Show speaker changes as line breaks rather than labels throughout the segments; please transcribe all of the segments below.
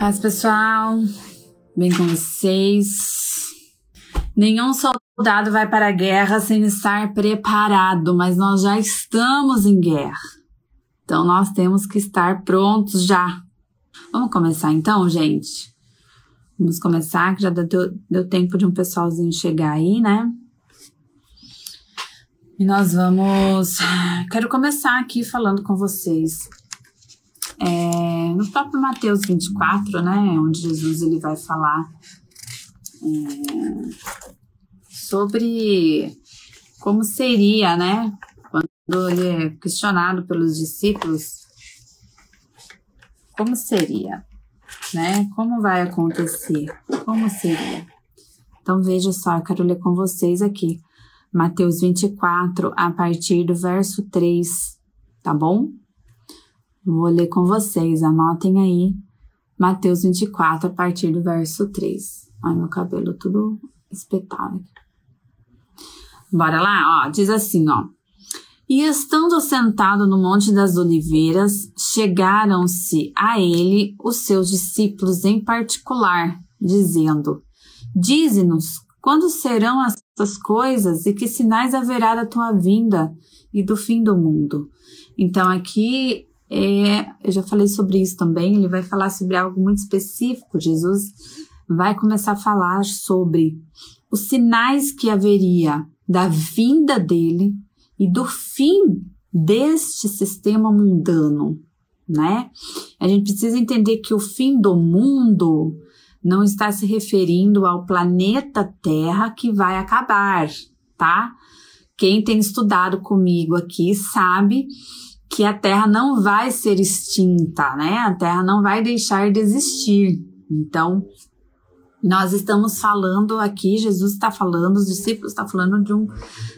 Paz, pessoal. Bem com vocês. Nenhum soldado vai para a guerra sem estar preparado, mas nós já estamos em guerra. Então nós temos que estar prontos já. Vamos começar então, gente? Vamos começar, que já deu, deu tempo de um pessoalzinho chegar aí, né? E nós vamos. Quero começar aqui falando com vocês é, no próprio Mateus 24, né, onde Jesus ele vai falar é, sobre como seria, né, quando ele é questionado pelos discípulos, como seria, né, como vai acontecer, como seria. Então veja só, eu quero ler com vocês aqui, Mateus 24, a partir do verso 3, tá bom? Vou ler com vocês, anotem aí. Mateus 24, a partir do verso 3. Ai, meu cabelo tudo espetado. Bora lá, ó. Diz assim, ó. E estando sentado no Monte das Oliveiras, chegaram-se a ele os seus discípulos em particular, dizendo: Dize-nos quando serão essas coisas e que sinais haverá da tua vinda e do fim do mundo. Então aqui é, eu já falei sobre isso também, ele vai falar sobre algo muito específico. Jesus vai começar a falar sobre os sinais que haveria da vinda dele e do fim deste sistema mundano, né? A gente precisa entender que o fim do mundo não está se referindo ao planeta Terra que vai acabar, tá? Quem tem estudado comigo aqui sabe que a Terra não vai ser extinta, né? A Terra não vai deixar de existir. Então, nós estamos falando aqui, Jesus está falando, os discípulos estão falando de um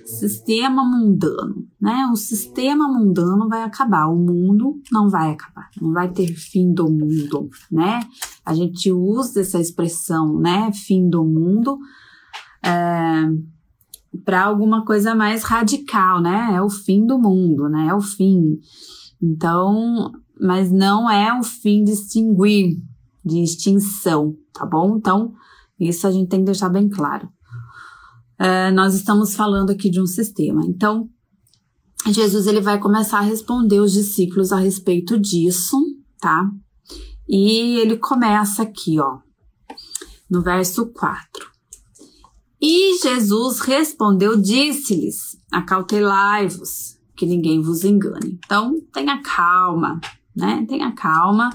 sistema mundano, né? O sistema mundano vai acabar, o mundo não vai acabar, não vai ter fim do mundo, né? A gente usa essa expressão, né? Fim do mundo. É, para alguma coisa mais radical, né? É o fim do mundo, né? É o fim. Então, mas não é o fim de extinguir, de extinção, tá bom? Então, isso a gente tem que deixar bem claro. É, nós estamos falando aqui de um sistema. Então, Jesus ele vai começar a responder os discípulos a respeito disso, tá? E ele começa aqui, ó, no verso 4. E Jesus respondeu, disse-lhes: Acautelai-vos, que ninguém vos engane. Então, tenha calma, né? Tenha calma.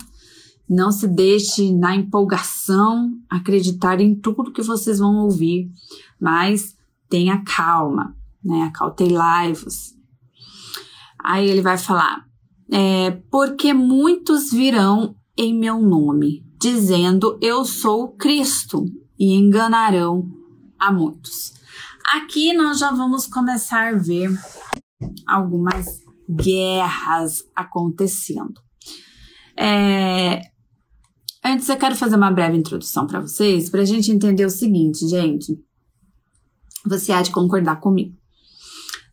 Não se deixe na empolgação acreditar em tudo que vocês vão ouvir, mas tenha calma, né? Acautelai-vos. Aí ele vai falar: é, porque muitos virão em meu nome, dizendo eu sou Cristo, e enganarão a muitos. Aqui nós já vamos começar a ver algumas guerras acontecendo. É, antes eu quero fazer uma breve introdução para vocês, para a gente entender o seguinte, gente. Você há de concordar comigo.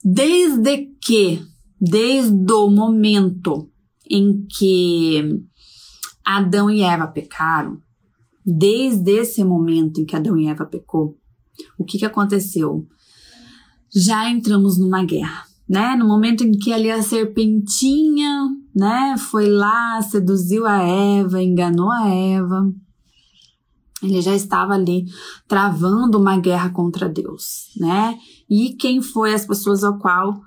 Desde que, desde o momento em que Adão e Eva pecaram, desde esse momento em que Adão e Eva pecou, o que, que aconteceu? Já entramos numa guerra, né? No momento em que ali a serpentinha, né, foi lá, seduziu a Eva, enganou a Eva, ele já estava ali travando uma guerra contra Deus, né? E quem foi as pessoas ao qual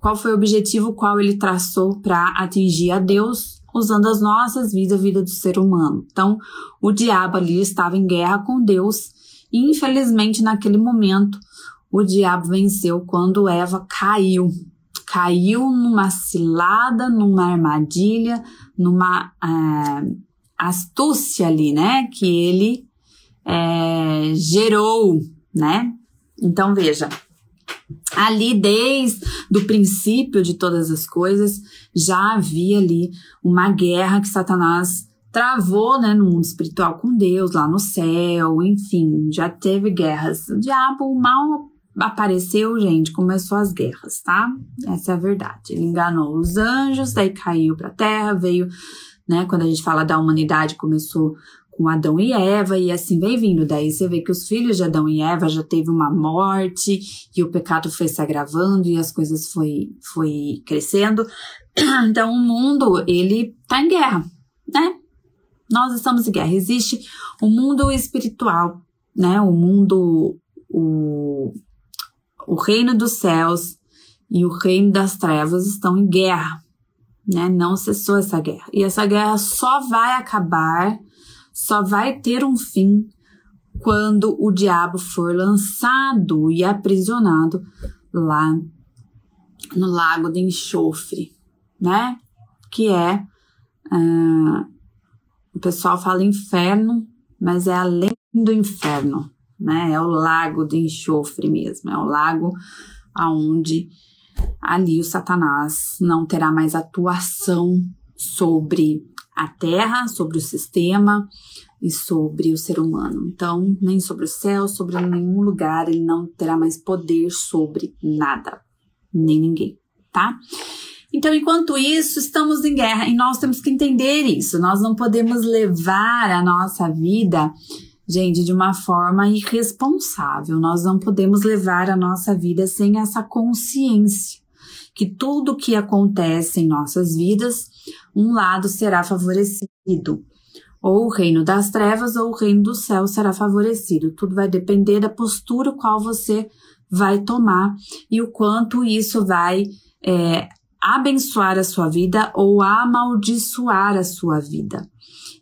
qual foi o objetivo qual ele traçou para atingir a Deus usando as nossas vidas, a vida do ser humano. Então, o diabo ali estava em guerra com Deus infelizmente, naquele momento, o diabo venceu quando Eva caiu. Caiu numa cilada, numa armadilha, numa é, astúcia ali, né? Que ele é, gerou, né? Então veja, ali desde o princípio de todas as coisas já havia ali uma guerra que Satanás travou, né, no mundo espiritual com Deus, lá no céu, enfim, já teve guerras. O diabo mal apareceu, gente, começou as guerras, tá? Essa é a verdade. Ele enganou os anjos, daí caiu pra terra, veio né? Quando a gente fala da humanidade, começou com Adão e Eva e assim vem vindo. Daí você vê que os filhos de Adão e Eva já teve uma morte e o pecado foi se agravando e as coisas foi, foi crescendo. Então o mundo, ele tá em guerra, né? Nós estamos em guerra. Existe o mundo espiritual, né? O mundo, o, o reino dos céus e o reino das trevas estão em guerra, né? Não cessou essa guerra. E essa guerra só vai acabar só vai ter um fim quando o diabo for lançado e aprisionado lá no lago de enxofre, né? Que é. Uh, o pessoal fala inferno, mas é além do inferno, né? É o lago de enxofre mesmo, é o lago aonde ali o Satanás não terá mais atuação sobre a Terra, sobre o sistema e sobre o ser humano. Então, nem sobre o céu, sobre nenhum lugar, ele não terá mais poder sobre nada, nem ninguém, tá? Então, enquanto isso, estamos em guerra e nós temos que entender isso. Nós não podemos levar a nossa vida, gente, de uma forma irresponsável. Nós não podemos levar a nossa vida sem essa consciência que tudo que acontece em nossas vidas, um lado será favorecido. Ou o reino das trevas ou o reino do céu será favorecido. Tudo vai depender da postura qual você vai tomar e o quanto isso vai é, abençoar a sua vida ou amaldiçoar a sua vida.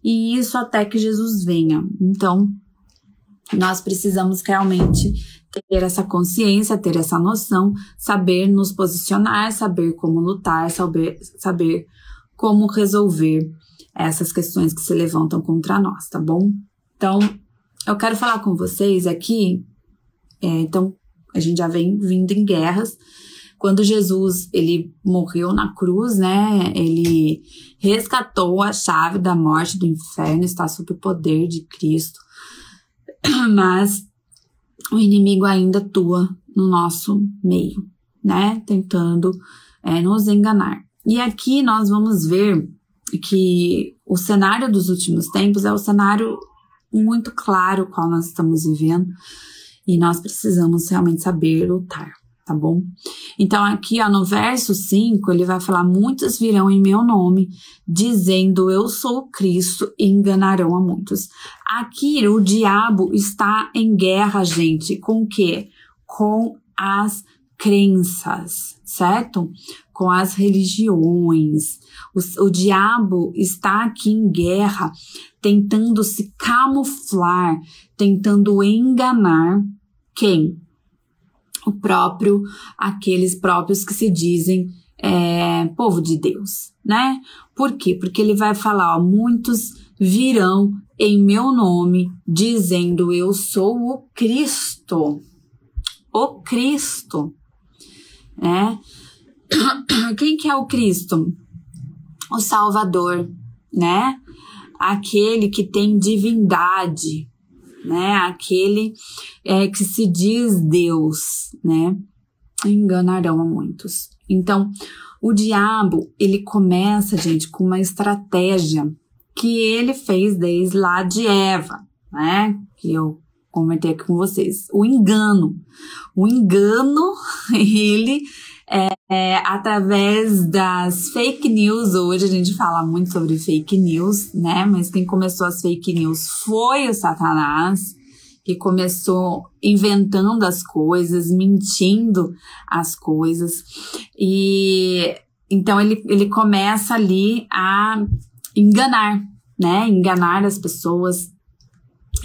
E isso até que Jesus venha. Então, nós precisamos realmente ter essa consciência, ter essa noção, saber nos posicionar, saber como lutar, saber, saber como resolver essas questões que se levantam contra nós, tá bom? Então, eu quero falar com vocês aqui. É, então, a gente já vem vindo em guerras. Quando Jesus ele morreu na cruz, né? Ele resgatou a chave da morte do inferno, está sob o poder de Cristo. Mas o inimigo ainda atua no nosso meio, né? Tentando é, nos enganar. E aqui nós vamos ver que o cenário dos últimos tempos é o cenário muito claro qual nós estamos vivendo e nós precisamos realmente saber lutar tá bom? Então, aqui, ó, no verso 5, ele vai falar: Muitos virão em meu nome, dizendo eu sou Cristo, e enganarão a muitos. Aqui, o diabo está em guerra, gente, com o quê? Com as crenças, certo? Com as religiões. O, o diabo está aqui em guerra, tentando se camuflar, tentando enganar quem? O próprio, aqueles próprios que se dizem é, povo de Deus, né? Por quê? Porque ele vai falar, ó, muitos virão em meu nome, dizendo eu sou o Cristo. O Cristo, né? Quem que é o Cristo? O Salvador, né? Aquele que tem divindade, né? Aquele é, que se diz Deus, né? Enganarão a muitos. Então, o diabo, ele começa, gente, com uma estratégia que ele fez desde lá de Eva, né? Que eu comentei aqui com vocês. O engano. O engano, ele é, é, através das fake news. Hoje a gente fala muito sobre fake news, né? Mas quem começou as fake news foi o Satanás, que começou inventando as coisas, mentindo as coisas. E então ele, ele começa ali a enganar, né? Enganar as pessoas,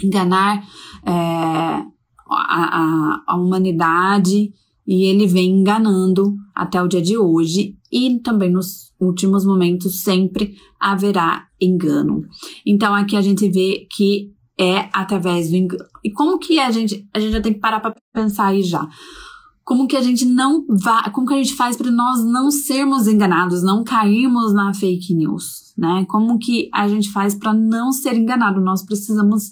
enganar é, a, a, a humanidade e ele vem enganando até o dia de hoje e também nos últimos momentos sempre haverá engano. Então aqui a gente vê que é através do engano. E como que a gente a gente já tem que parar para pensar aí já. Como que a gente não vai, como que a gente faz para nós não sermos enganados, não cairmos na fake news, né? Como que a gente faz para não ser enganado? Nós precisamos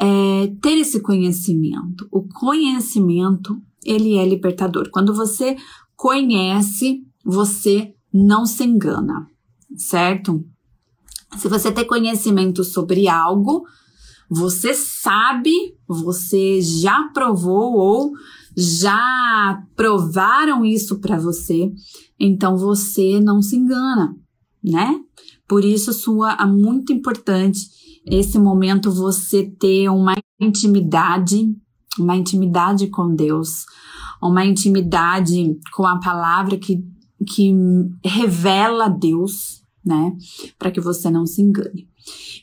é, ter esse conhecimento. O conhecimento ele é libertador. Quando você conhece, você não se engana, certo? Se você tem conhecimento sobre algo, você sabe, você já provou ou já provaram isso para você, então você não se engana, né? Por isso sua é muito importante esse momento você ter uma intimidade, uma intimidade com Deus, uma intimidade com a palavra que, que revela Deus, né? Para que você não se engane.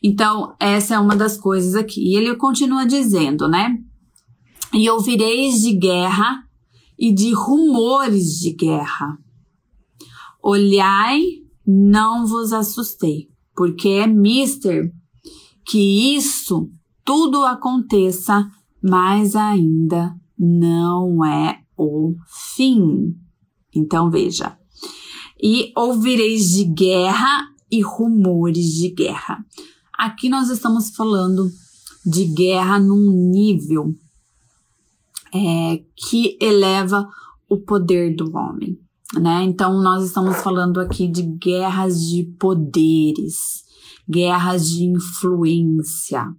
Então, essa é uma das coisas aqui. E ele continua dizendo, né? E ouvireis de guerra e de rumores de guerra. Olhai, não vos assustei, porque é mister que isso tudo aconteça, mas ainda não é o fim. Então veja. E ouvireis de guerra e rumores de guerra. Aqui nós estamos falando de guerra num nível é, que eleva o poder do homem, né? Então nós estamos falando aqui de guerras de poderes, guerras de influência.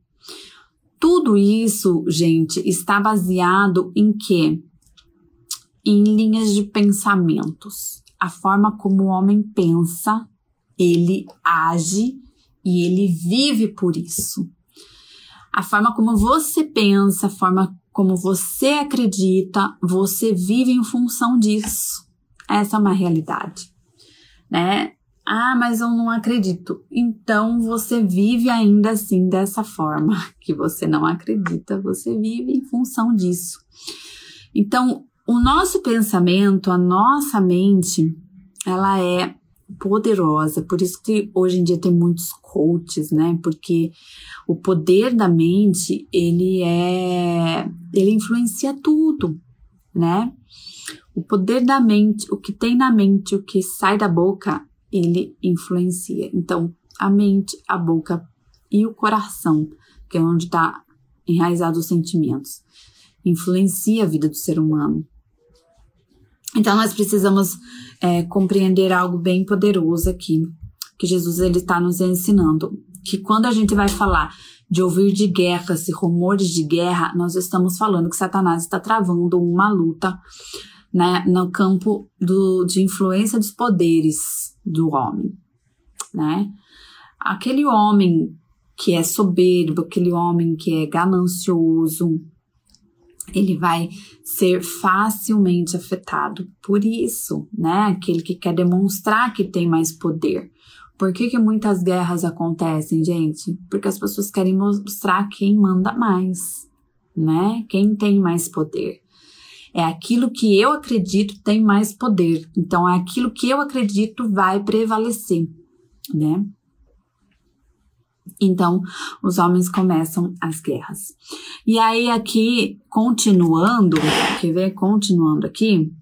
Tudo isso, gente, está baseado em quê? Em linhas de pensamentos. A forma como o homem pensa, ele age e ele vive por isso. A forma como você pensa, a forma como você acredita, você vive em função disso. Essa é uma realidade, né? Ah, mas eu não acredito. Então você vive ainda assim dessa forma que você não acredita, você vive em função disso. Então, o nosso pensamento, a nossa mente, ela é poderosa. Por isso que hoje em dia tem muitos coaches, né? Porque o poder da mente, ele é ele influencia tudo, né? O poder da mente, o que tem na mente, o que sai da boca, ele influencia. Então, a mente, a boca e o coração, que é onde está enraizado os sentimentos, influencia a vida do ser humano. Então, nós precisamos é, compreender algo bem poderoso aqui, que Jesus ele está nos ensinando, que quando a gente vai falar de ouvir de guerras e rumores de guerra, nós estamos falando que Satanás está travando uma luta né, no campo do, de influência dos poderes do homem, né? Aquele homem que é soberbo, aquele homem que é ganancioso, ele vai ser facilmente afetado por isso, né? Aquele que quer demonstrar que tem mais poder. Por que, que muitas guerras acontecem, gente? Porque as pessoas querem mostrar quem manda mais, né? Quem tem mais poder. É aquilo que eu acredito tem mais poder. Então, é aquilo que eu acredito vai prevalecer, né? Então, os homens começam as guerras. E aí, aqui, continuando, quer ver? Continuando aqui,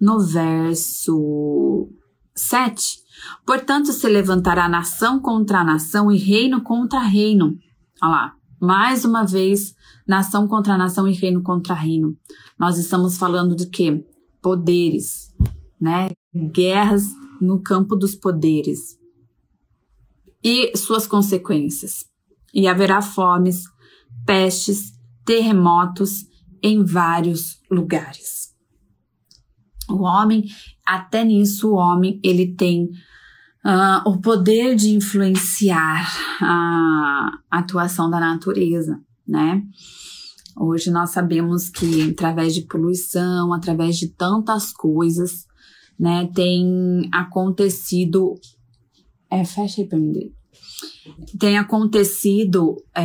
no verso 7. Portanto, se levantará nação contra nação e reino contra reino. Olha lá, mais uma vez, nação contra nação e reino contra reino. Nós estamos falando de quê? Poderes, né? Guerras no campo dos poderes e suas consequências. E haverá fomes, pestes, terremotos em vários lugares. O homem, até nisso, o homem ele tem uh, o poder de influenciar a atuação da natureza, né? Hoje nós sabemos que através de poluição, através de tantas coisas, né, tem acontecido é, fecha pra mim. Tem acontecido é,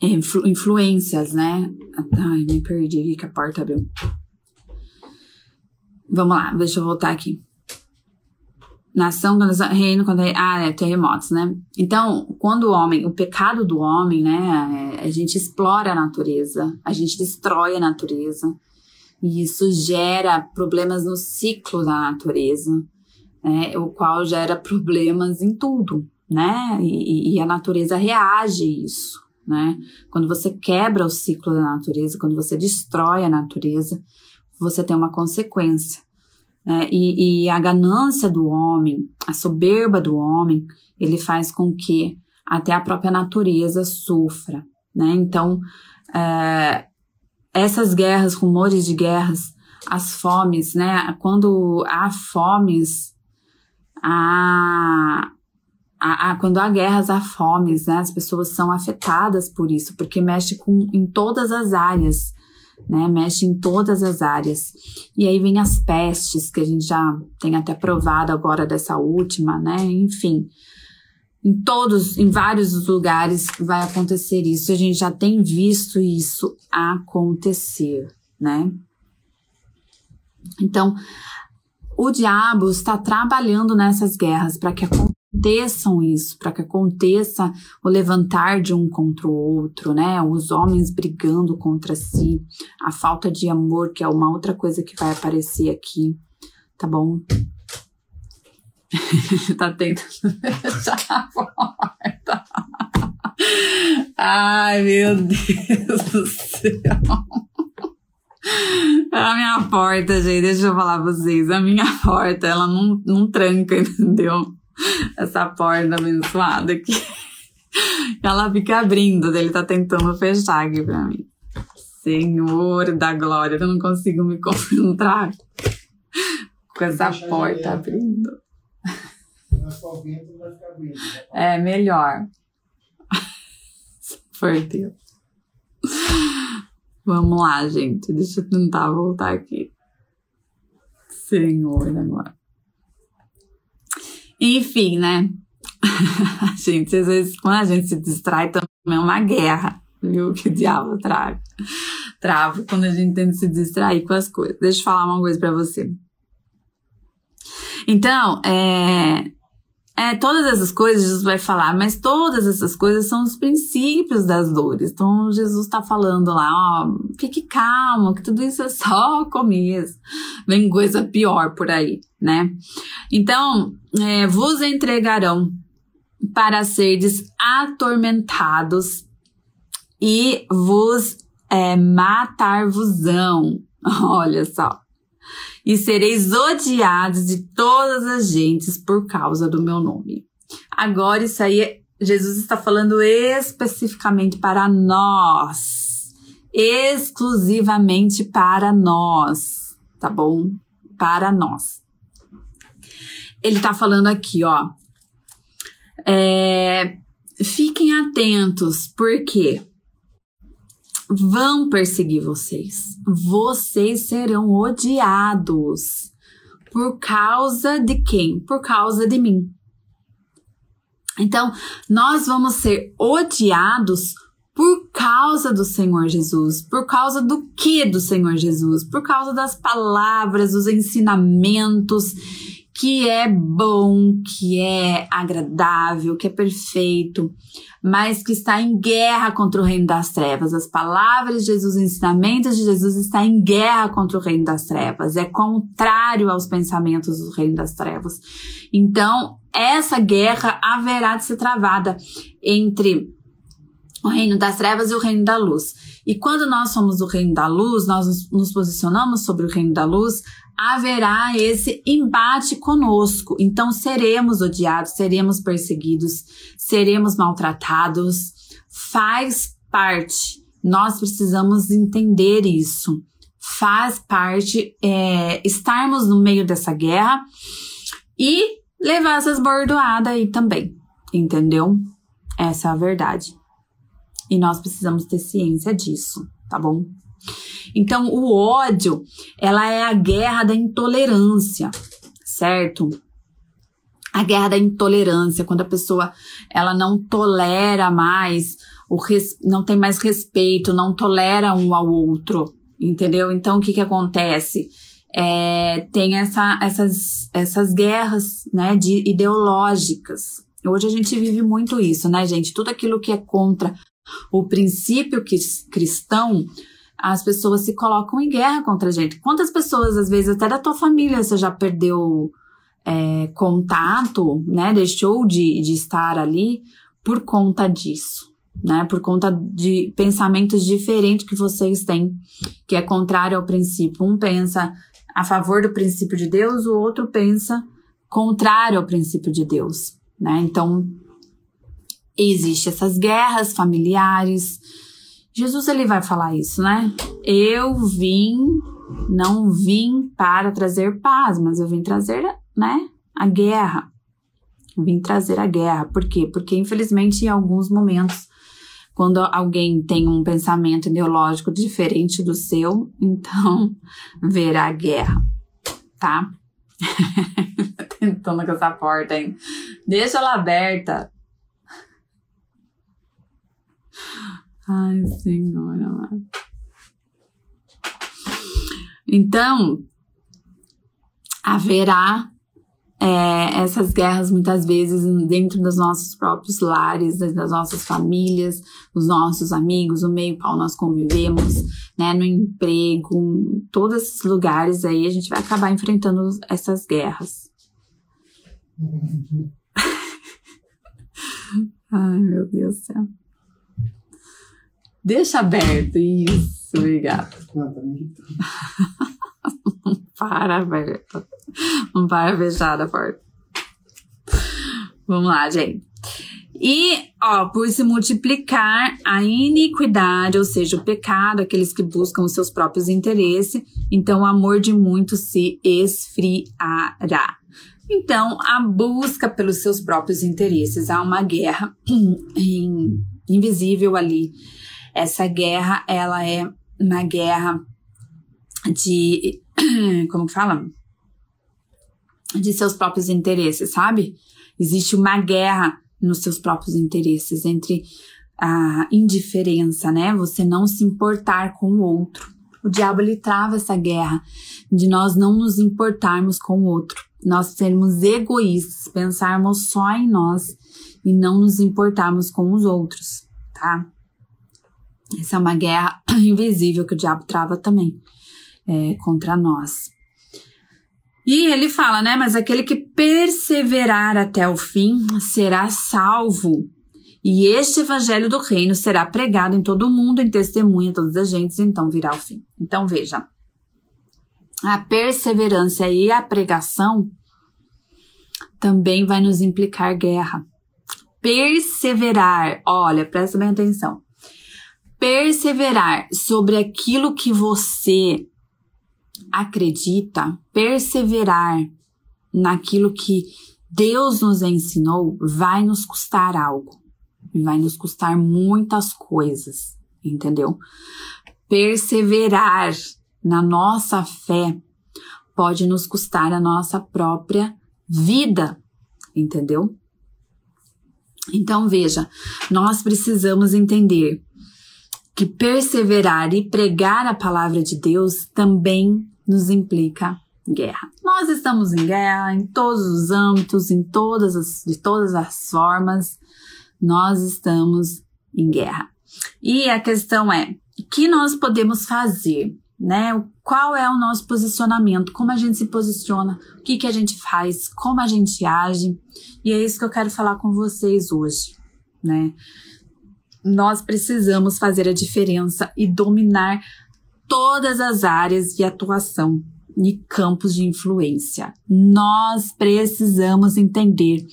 influ, influências, né? Ai, me perdi que a porta abriu. Vamos lá, deixa eu voltar aqui. Nação, reino, quando ah, é terremotos, né? Então, quando o homem, o pecado do homem, né? É, a gente explora a natureza, a gente destrói a natureza, e isso gera problemas no ciclo da natureza né, o qual gera problemas em tudo, né? E, e, a natureza reage a isso, né? Quando você quebra o ciclo da natureza, quando você destrói a natureza, você tem uma consequência, né? e, e a ganância do homem, a soberba do homem, ele faz com que até a própria natureza sofra, né? Então, é, essas guerras, rumores de guerras, as fomes, né? Quando há fomes, há, há, há, quando há guerras, há fomes, né? As pessoas são afetadas por isso, porque mexe com, em todas as áreas, né? Mexe em todas as áreas. E aí vem as pestes, que a gente já tem até provado agora dessa última, né? Enfim, em todos, em vários lugares vai acontecer isso. A gente já tem visto isso acontecer, né? Então, o diabo está trabalhando nessas guerras para que aconteçam isso, para que aconteça o levantar de um contra o outro, né? Os homens brigando contra si, a falta de amor, que é uma outra coisa que vai aparecer aqui, tá bom? tá tentando fechar a porta. Ai, meu Deus do céu. A minha porta, gente, deixa eu falar pra vocês. A minha porta, ela não, não tranca, entendeu? Essa porta abençoada aqui. Ela fica abrindo, ele tá tentando fechar aqui pra mim. Senhor da glória, eu não consigo me concentrar com essa porta abrindo. É melhor. Por Deus. Vamos lá, gente. Deixa eu tentar voltar aqui. Senhor, agora. Enfim, né? gente, às vezes quando a gente se distrai também é uma guerra, viu? Que diabo trava. Trava quando a gente tenta se distrair com as coisas. Deixa eu falar uma coisa para você. Então, é, é, todas essas coisas Jesus vai falar, mas todas essas coisas são os princípios das dores. Então Jesus está falando lá, ó, fique calmo, que tudo isso é só começo. Vem coisa pior por aí, né? Então, é, vos entregarão para serdes atormentados e vos é, matar-vosão. Olha só e sereis odiados de todas as gentes por causa do meu nome. Agora, isso aí, Jesus está falando especificamente para nós, exclusivamente para nós, tá bom? Para nós. Ele está falando aqui, ó. É, fiquem atentos, porque vão perseguir vocês. Vocês serão odiados. Por causa de quem? Por causa de mim. Então, nós vamos ser odiados por causa do Senhor Jesus. Por causa do que do Senhor Jesus? Por causa das palavras, dos ensinamentos que é bom, que é agradável, que é perfeito, mas que está em guerra contra o reino das trevas. As palavras de Jesus, os ensinamentos de Jesus está em guerra contra o reino das trevas, é contrário aos pensamentos do reino das trevas. Então, essa guerra haverá de ser travada entre o reino das trevas e o reino da luz. E quando nós somos o reino da luz, nós nos posicionamos sobre o reino da luz, haverá esse embate conosco. Então seremos odiados, seremos perseguidos, seremos maltratados. Faz parte. Nós precisamos entender isso. Faz parte é, estarmos no meio dessa guerra e levar essas bordoadas aí também. Entendeu? Essa é a verdade. E nós precisamos ter ciência disso, tá bom? Então, o ódio, ela é a guerra da intolerância, certo? A guerra da intolerância, quando a pessoa ela não tolera mais, o res, não tem mais respeito, não tolera um ao outro, entendeu? Então, o que que acontece? É, tem essa, essas, essas guerras, né, de ideológicas. Hoje a gente vive muito isso, né, gente? Tudo aquilo que é contra o princípio cristão, as pessoas se colocam em guerra contra a gente. Quantas pessoas, às vezes, até da tua família, você já perdeu é, contato, né? Deixou de, de estar ali por conta disso, né? Por conta de pensamentos diferentes que vocês têm, que é contrário ao princípio. Um pensa, a favor do princípio de Deus, o outro pensa contrário ao princípio de Deus, né? Então, existe essas guerras familiares. Jesus ele vai falar isso, né? Eu vim, não vim para trazer paz, mas eu vim trazer, né, a guerra. Eu vim trazer a guerra. Por quê? Porque infelizmente em alguns momentos quando alguém tem um pensamento ideológico diferente do seu, então verá guerra, tá? Tentando com essa porta, hein? Deixa ela aberta. Ai, senhora. Então, haverá é, essas guerras muitas vezes dentro dos nossos próprios lares, das nossas famílias, os nossos amigos, o meio qual nós convivemos, né, no emprego, em todos esses lugares aí a gente vai acabar enfrentando essas guerras. Ai, meu Deus do céu. Deixa aberto, isso, obrigada. Tá para, aberto. Não para fechada a porta. Vamos lá, gente. E, ó, por se multiplicar a iniquidade, ou seja, o pecado, aqueles que buscam os seus próprios interesses, então o amor de muitos se esfriará. Então, a busca pelos seus próprios interesses, há uma guerra invisível ali. Essa guerra, ela é uma guerra de, como que fala? de seus próprios interesses, sabe? Existe uma guerra nos seus próprios interesses entre a indiferença, né? Você não se importar com o outro. O diabo ele trava essa guerra de nós não nos importarmos com o outro, nós sermos egoístas, pensarmos só em nós e não nos importarmos com os outros, tá? Essa é uma guerra invisível que o diabo trava também é, contra nós. E ele fala, né? Mas aquele que perseverar até o fim será salvo. E este evangelho do reino será pregado em todo o mundo, em testemunha a todas as gentes, então virá o fim. Então veja, a perseverança e a pregação também vai nos implicar guerra. Perseverar, olha, presta bem atenção. Perseverar sobre aquilo que você acredita, perseverar naquilo que Deus nos ensinou, vai nos custar algo. Vai nos custar muitas coisas, entendeu? Perseverar na nossa fé pode nos custar a nossa própria vida, entendeu? Então veja, nós precisamos entender que perseverar e pregar a palavra de Deus também nos implica guerra. Nós estamos em guerra em todos os âmbitos, em todas as, de todas as formas, nós estamos em guerra. E a questão é, o que nós podemos fazer, né? Qual é o nosso posicionamento, como a gente se posiciona, o que, que a gente faz, como a gente age, e é isso que eu quero falar com vocês hoje, né? Nós precisamos fazer a diferença e dominar todas as áreas de atuação e campos de influência. Nós precisamos entender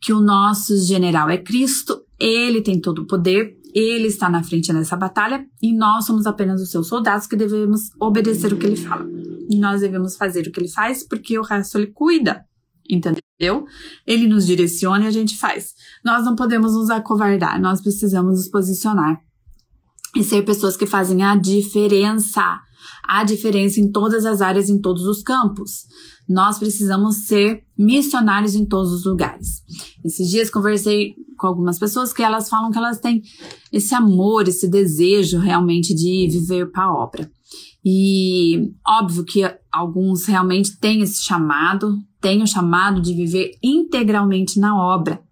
que o nosso general é Cristo, ele tem todo o poder, ele está na frente nessa batalha e nós somos apenas os seus soldados que devemos obedecer o que ele fala. E nós devemos fazer o que ele faz porque o resto ele cuida. Entendeu? Ele nos direciona e a gente faz. Nós não podemos nos acovardar, nós precisamos nos posicionar e ser pessoas que fazem a diferença. A diferença em todas as áreas, em todos os campos. Nós precisamos ser missionários em todos os lugares. Esses dias conversei com algumas pessoas que elas falam que elas têm esse amor, esse desejo realmente de viver para a obra. E óbvio que alguns realmente têm esse chamado, têm o chamado de viver integralmente na obra.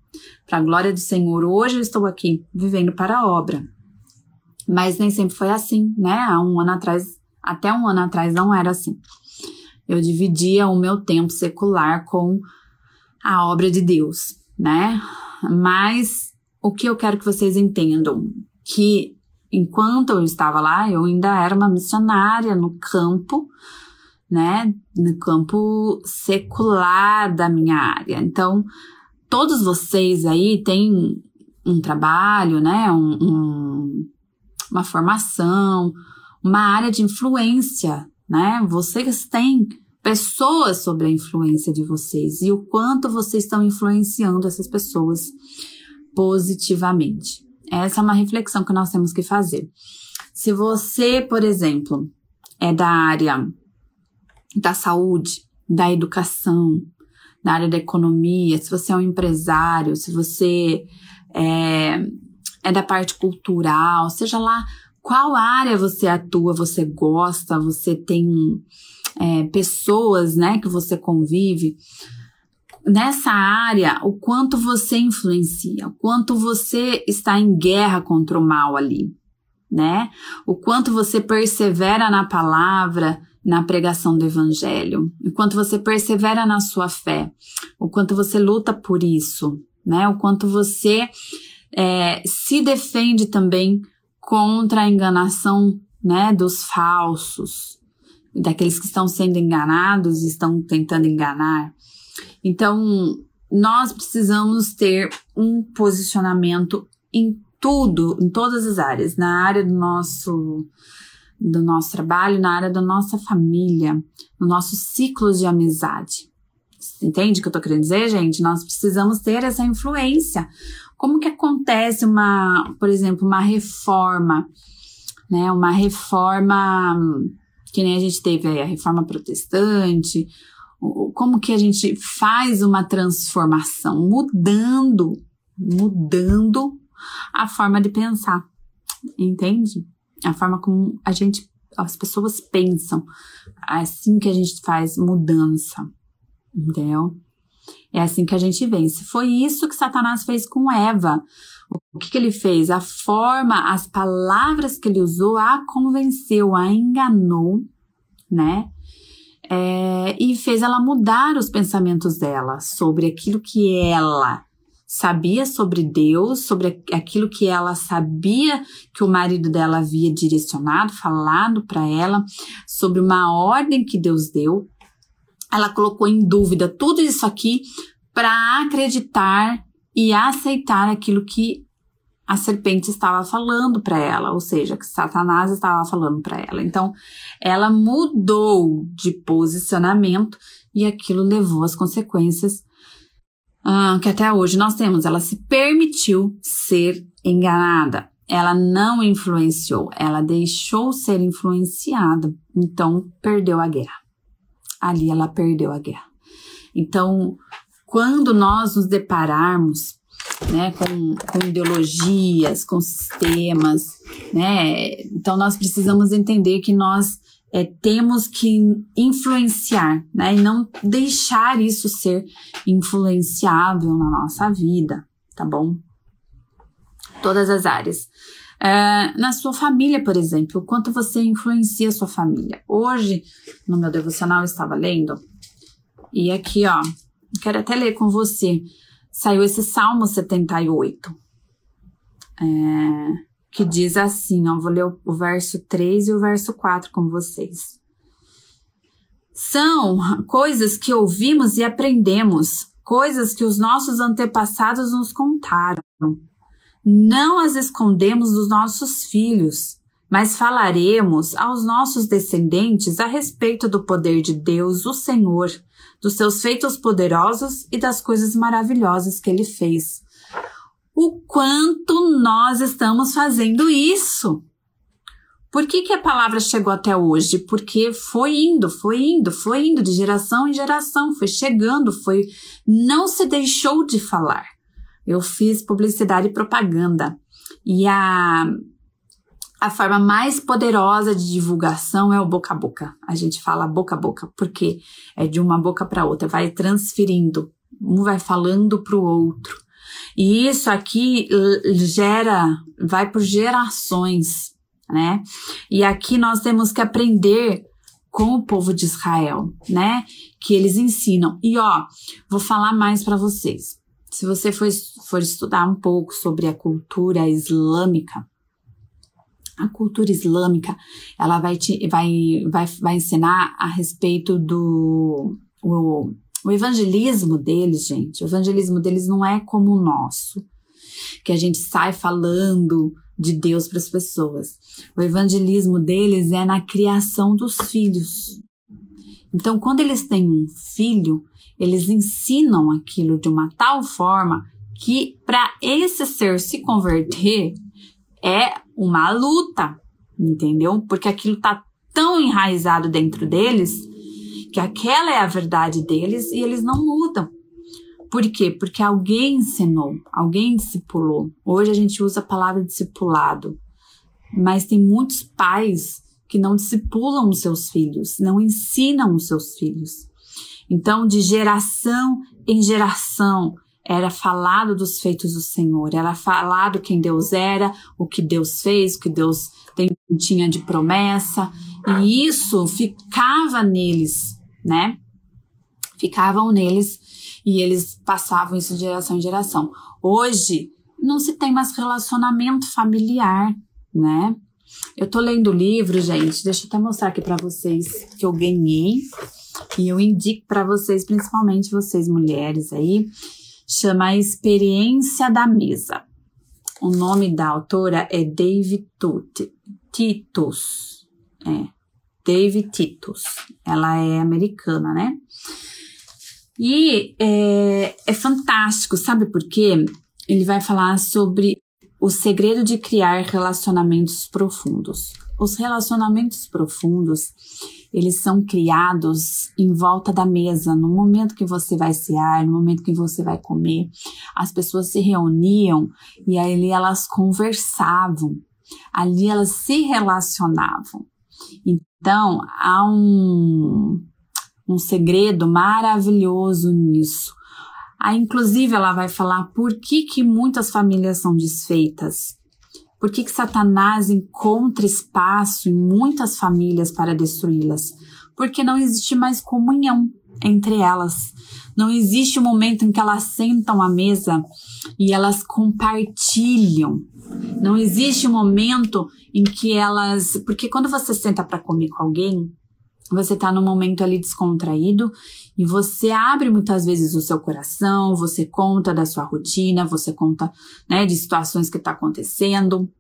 Para a glória do Senhor, hoje eu estou aqui vivendo para a obra. Mas nem sempre foi assim, né? Há um ano atrás, até um ano atrás não era assim. Eu dividia o meu tempo secular com a obra de Deus, né? Mas o que eu quero que vocês entendam que enquanto eu estava lá, eu ainda era uma missionária no campo, né, no campo secular da minha área. Então, todos vocês aí têm um trabalho, né, um, um, uma formação, uma área de influência, né? Vocês têm pessoas sobre a influência de vocês e o quanto vocês estão influenciando essas pessoas positivamente. Essa é uma reflexão que nós temos que fazer. Se você, por exemplo, é da área da saúde, da educação, da área da economia, se você é um empresário, se você é, é da parte cultural, seja lá qual área você atua, você gosta, você tem é, pessoas, né, que você convive, nessa área, o quanto você influencia, o quanto você está em guerra contra o mal ali, né? O quanto você persevera na palavra, na pregação do evangelho, o quanto você persevera na sua fé, o quanto você luta por isso, né? O quanto você é, se defende também contra a enganação, né, dos falsos, daqueles que estão sendo enganados e estão tentando enganar. Então, nós precisamos ter um posicionamento em tudo, em todas as áreas, na área do nosso do nosso trabalho, na área da nossa família, no nosso ciclo de amizade. Entende o que eu tô querendo dizer, gente? Nós precisamos ter essa influência. Como que acontece uma, por exemplo, uma reforma, né? Uma reforma que nem a gente teve aí, a reforma protestante, como que a gente faz uma transformação, mudando, mudando a forma de pensar, entende? A forma como a gente, as pessoas pensam, assim que a gente faz mudança, entendeu? É assim que a gente vence. Foi isso que Satanás fez com Eva. O que, que ele fez? A forma, as palavras que ele usou a convenceu, a enganou, né? É, e fez ela mudar os pensamentos dela sobre aquilo que ela sabia sobre Deus, sobre aquilo que ela sabia que o marido dela havia direcionado, falado para ela, sobre uma ordem que Deus deu. Ela colocou em dúvida tudo isso aqui para acreditar e aceitar aquilo que a serpente estava falando para ela, ou seja, que Satanás estava falando para ela. Então, ela mudou de posicionamento e aquilo levou às consequências ah, que até hoje nós temos. Ela se permitiu ser enganada. Ela não influenciou, ela deixou ser influenciada, então perdeu a guerra. Ali ela perdeu a guerra. Então, quando nós nos depararmos né, com, com ideologias, com sistemas, né? Então nós precisamos entender que nós é, temos que influenciar, né? E não deixar isso ser influenciável na nossa vida, tá bom? Todas as áreas. É, na sua família, por exemplo, o quanto você influencia a sua família. Hoje, no meu devocional, eu estava lendo, e aqui, ó, quero até ler com você saiu esse Salmo 78, é, que diz assim, ó, vou ler o, o verso 3 e o verso 4 com vocês. São coisas que ouvimos e aprendemos, coisas que os nossos antepassados nos contaram. Não as escondemos dos nossos filhos, mas falaremos aos nossos descendentes a respeito do poder de Deus, o Senhor, dos seus feitos poderosos e das coisas maravilhosas que ele fez. O quanto nós estamos fazendo isso? Por que, que a palavra chegou até hoje? Porque foi indo, foi indo, foi indo de geração em geração, foi chegando, foi não se deixou de falar. Eu fiz publicidade e propaganda e a a forma mais poderosa de divulgação é o boca a boca. A gente fala boca a boca, porque é de uma boca para outra, vai transferindo, um vai falando para o outro. E isso aqui gera, vai por gerações, né? E aqui nós temos que aprender com o povo de Israel, né? Que eles ensinam. E ó, vou falar mais para vocês. Se você for, for estudar um pouco sobre a cultura islâmica, A cultura islâmica, ela vai, te, vai, vai, vai ensinar a respeito do o, o evangelismo deles, gente. O evangelismo deles não é como o nosso, que a gente sai falando de Deus para as pessoas. O evangelismo deles é na criação dos filhos. Então, quando eles têm um filho, eles ensinam aquilo de uma tal forma que para esse ser se converter é uma luta, entendeu? Porque aquilo tá tão enraizado dentro deles que aquela é a verdade deles e eles não mudam. Por quê? Porque alguém ensinou, alguém discipulou. Hoje a gente usa a palavra discipulado, mas tem muitos pais que não discipulam os seus filhos, não ensinam os seus filhos. Então, de geração em geração, era falado dos feitos do Senhor, era falado quem Deus era, o que Deus fez, o que Deus tem, tinha de promessa, e isso ficava neles, né? Ficavam neles e eles passavam isso de geração em geração. Hoje não se tem mais relacionamento familiar, né? Eu tô lendo o livro, gente, deixa eu até mostrar aqui para vocês que eu ganhei e eu indico para vocês, principalmente vocês mulheres aí, chama Experiência da Mesa. O nome da autora é David Titus. É, David Titus. Ela é americana, né? E é, é fantástico, sabe por quê? Ele vai falar sobre o segredo de criar relacionamentos profundos. Os relacionamentos profundos, eles são criados em volta da mesa, no momento que você vai cear, no momento que você vai comer. As pessoas se reuniam e ali elas conversavam, ali elas se relacionavam. Então, há um, um segredo maravilhoso nisso. Aí, inclusive, ela vai falar por que, que muitas famílias são desfeitas. Por que, que Satanás encontra espaço em muitas famílias para destruí-las? Porque não existe mais comunhão entre elas. Não existe um momento em que elas sentam à mesa e elas compartilham. Não existe um momento em que elas. Porque quando você senta para comer com alguém, você está num momento ali descontraído e você abre muitas vezes o seu coração, você conta da sua rotina, você conta né, de situações que está acontecendo.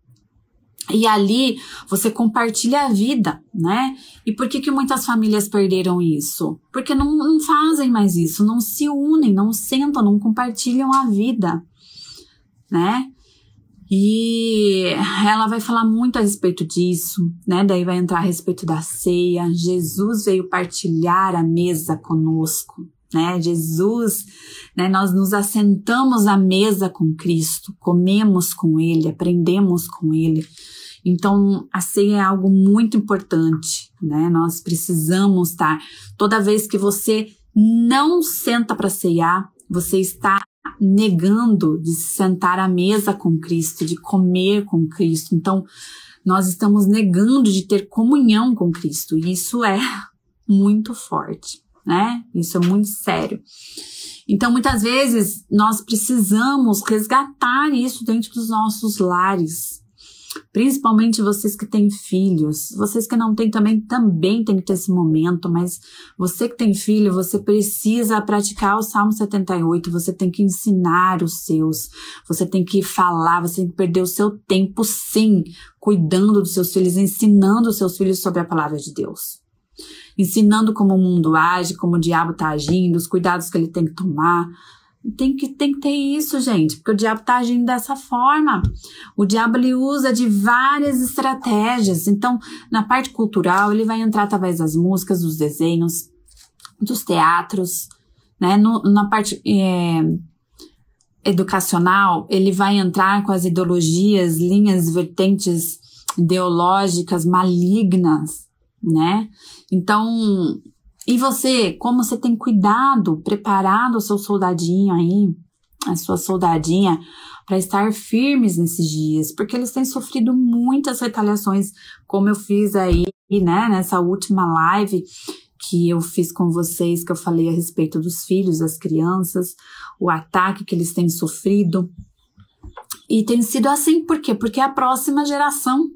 E ali você compartilha a vida, né? E por que, que muitas famílias perderam isso? Porque não, não fazem mais isso, não se unem, não sentam, não compartilham a vida, né? E ela vai falar muito a respeito disso, né? Daí vai entrar a respeito da ceia. Jesus veio partilhar a mesa conosco, né? Jesus, né? Nós nos assentamos à mesa com Cristo, comemos com Ele, aprendemos com Ele. Então, a ceia é algo muito importante, né? Nós precisamos estar. Toda vez que você não senta para ceiar, você está negando de se sentar à mesa com Cristo, de comer com Cristo. Então, nós estamos negando de ter comunhão com Cristo. E isso é muito forte, né? Isso é muito sério. Então, muitas vezes, nós precisamos resgatar isso dentro dos nossos lares, Principalmente vocês que têm filhos, vocês que não têm também, também tem que ter esse momento, mas você que tem filho, você precisa praticar o Salmo 78, você tem que ensinar os seus, você tem que falar, você tem que perder o seu tempo sim, cuidando dos seus filhos, ensinando os seus filhos sobre a palavra de Deus. Ensinando como o mundo age, como o diabo está agindo, os cuidados que ele tem que tomar, tem que, tem que ter isso, gente, porque o diabo tá agindo dessa forma. O diabo ele usa de várias estratégias. Então, na parte cultural, ele vai entrar através das músicas, dos desenhos, dos teatros, né? No, na parte é, educacional, ele vai entrar com as ideologias, linhas vertentes ideológicas malignas, né? Então, e você, como você tem cuidado, preparado o seu soldadinho aí, a sua soldadinha, para estar firmes nesses dias, porque eles têm sofrido muitas retaliações, como eu fiz aí, né, nessa última live que eu fiz com vocês, que eu falei a respeito dos filhos, das crianças, o ataque que eles têm sofrido. E tem sido assim, por quê? Porque é a próxima geração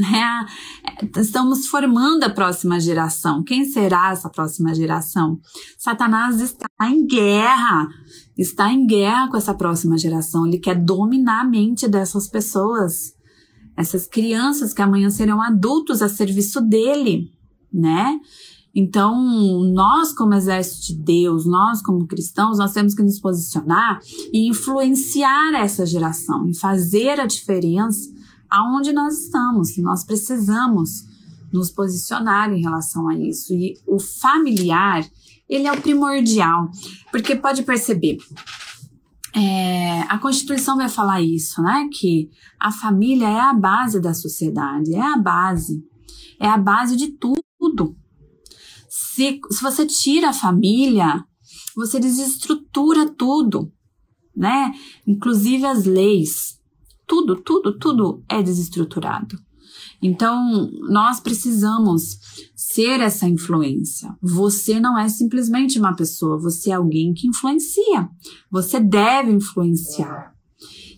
É, estamos formando a próxima geração. Quem será essa próxima geração? Satanás está em guerra, está em guerra com essa próxima geração. Ele quer dominar a mente dessas pessoas, essas crianças que amanhã serão adultos a serviço dele, né? Então, nós como exército de Deus, nós como cristãos, nós temos que nos posicionar e influenciar essa geração, e fazer a diferença aonde nós estamos. Nós precisamos nos posicionar em relação a isso. E o familiar, ele é o primordial, porque pode perceber, é, a Constituição vai falar isso, né? Que a família é a base da sociedade, é a base, é a base de tudo. Se, se você tira a família, você desestrutura tudo, né? Inclusive as leis. Tudo, tudo, tudo é desestruturado. Então, nós precisamos ser essa influência. Você não é simplesmente uma pessoa, você é alguém que influencia. Você deve influenciar.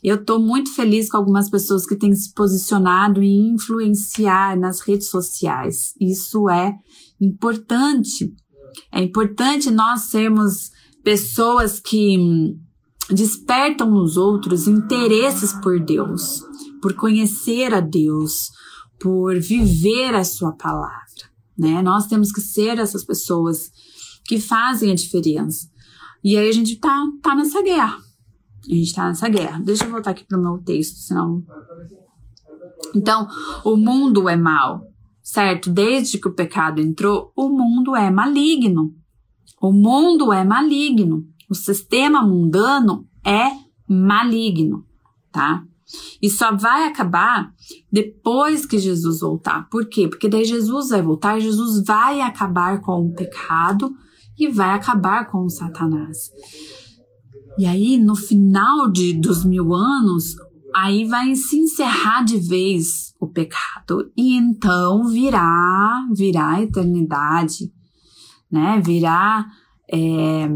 Eu estou muito feliz com algumas pessoas que têm se posicionado em influenciar nas redes sociais. Isso é importante. É importante nós sermos pessoas que despertam nos outros interesses por Deus, por conhecer a Deus, por viver a sua palavra, né? Nós temos que ser essas pessoas que fazem a diferença. E aí a gente tá, tá nessa guerra. A gente tá nessa guerra. Deixa eu voltar aqui pro meu texto, senão. Então, o mundo é mal certo? Desde que o pecado entrou, o mundo é maligno. O mundo é maligno. O sistema mundano é maligno, tá? E só vai acabar depois que Jesus voltar. Por quê? Porque daí Jesus vai voltar, Jesus vai acabar com o pecado e vai acabar com o Satanás. E aí, no final de, dos mil anos, aí vai se encerrar de vez o pecado e então virá, virá a eternidade, né? Virá, é,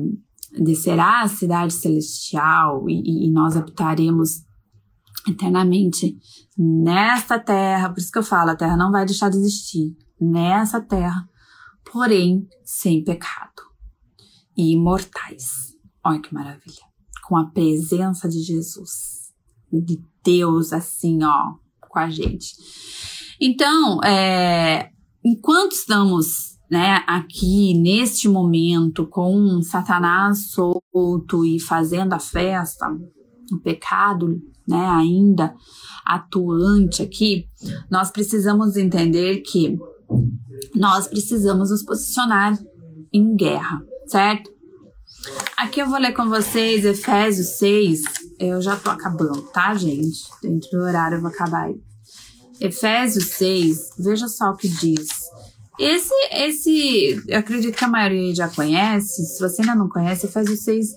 descerá a cidade celestial e, e nós habitaremos eternamente nesta terra. Por isso que eu falo, a terra não vai deixar de existir nessa terra, porém sem pecado e imortais. Olha que maravilha! Com a presença de Jesus de Deus, assim, ó, com a gente. Então, é, enquanto estamos né, aqui neste momento com Satanás solto e fazendo a festa, o pecado, né, ainda atuante aqui, nós precisamos entender que nós precisamos nos posicionar em guerra, certo? Aqui eu vou ler com vocês Efésios 6. Eu já tô acabando, tá, gente? Dentro do horário eu vou acabar aí. Efésios 6, veja só o que diz. Esse, esse, eu acredito que a maioria já conhece. Se você ainda não conhece, Efésios 6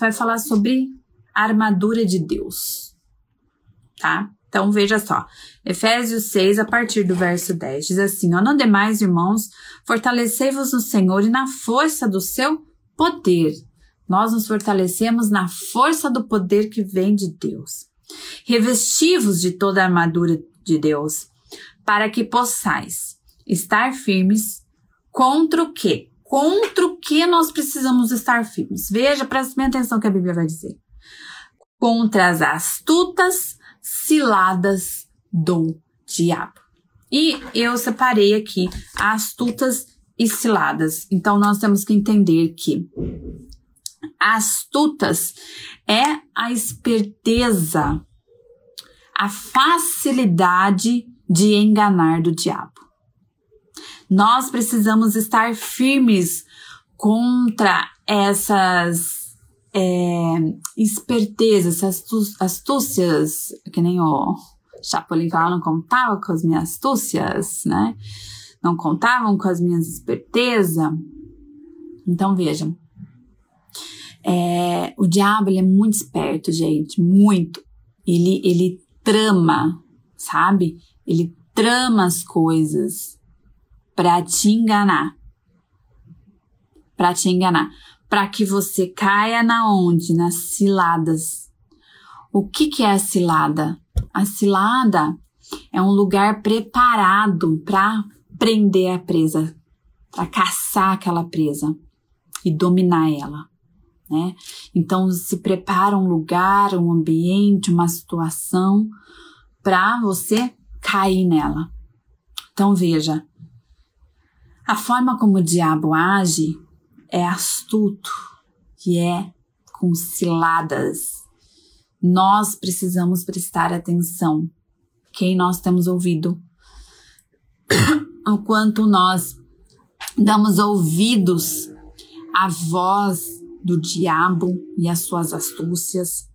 vai falar sobre a armadura de Deus, tá? Então veja só, Efésios 6, a partir do verso 10, diz assim: Ó, não demais, irmãos, fortalecei-vos no Senhor e na força do seu poder. Nós nos fortalecemos na força do poder que vem de Deus. Revestivos de toda a armadura de Deus, para que possais estar firmes contra o quê? Contra o que nós precisamos estar firmes. Veja, preste bem atenção que a Bíblia vai dizer. Contra as astutas ciladas do diabo. E eu separei aqui astutas e ciladas. Então nós temos que entender que astutas é a esperteza, a facilidade de enganar do diabo. Nós precisamos estar firmes contra essas é, espertezas, essas astúcias, que nem o Chapolin fala, não contava com as minhas astúcias, né? não contavam com as minhas espertezas. Então vejam, é, o diabo ele é muito esperto, gente, muito. Ele, ele trama, sabe? Ele trama as coisas para te enganar. Para te enganar. Para que você caia na onde? Nas ciladas. O que, que é a cilada? A cilada é um lugar preparado para prender a presa, para caçar aquela presa e dominar ela. Né? Então se prepara um lugar, um ambiente, uma situação para você cair nela. Então veja, a forma como o diabo age é astuto e é com ciladas. Nós precisamos prestar atenção. Quem nós temos ouvido? o quanto nós damos ouvidos à voz do diabo e às suas astúcias,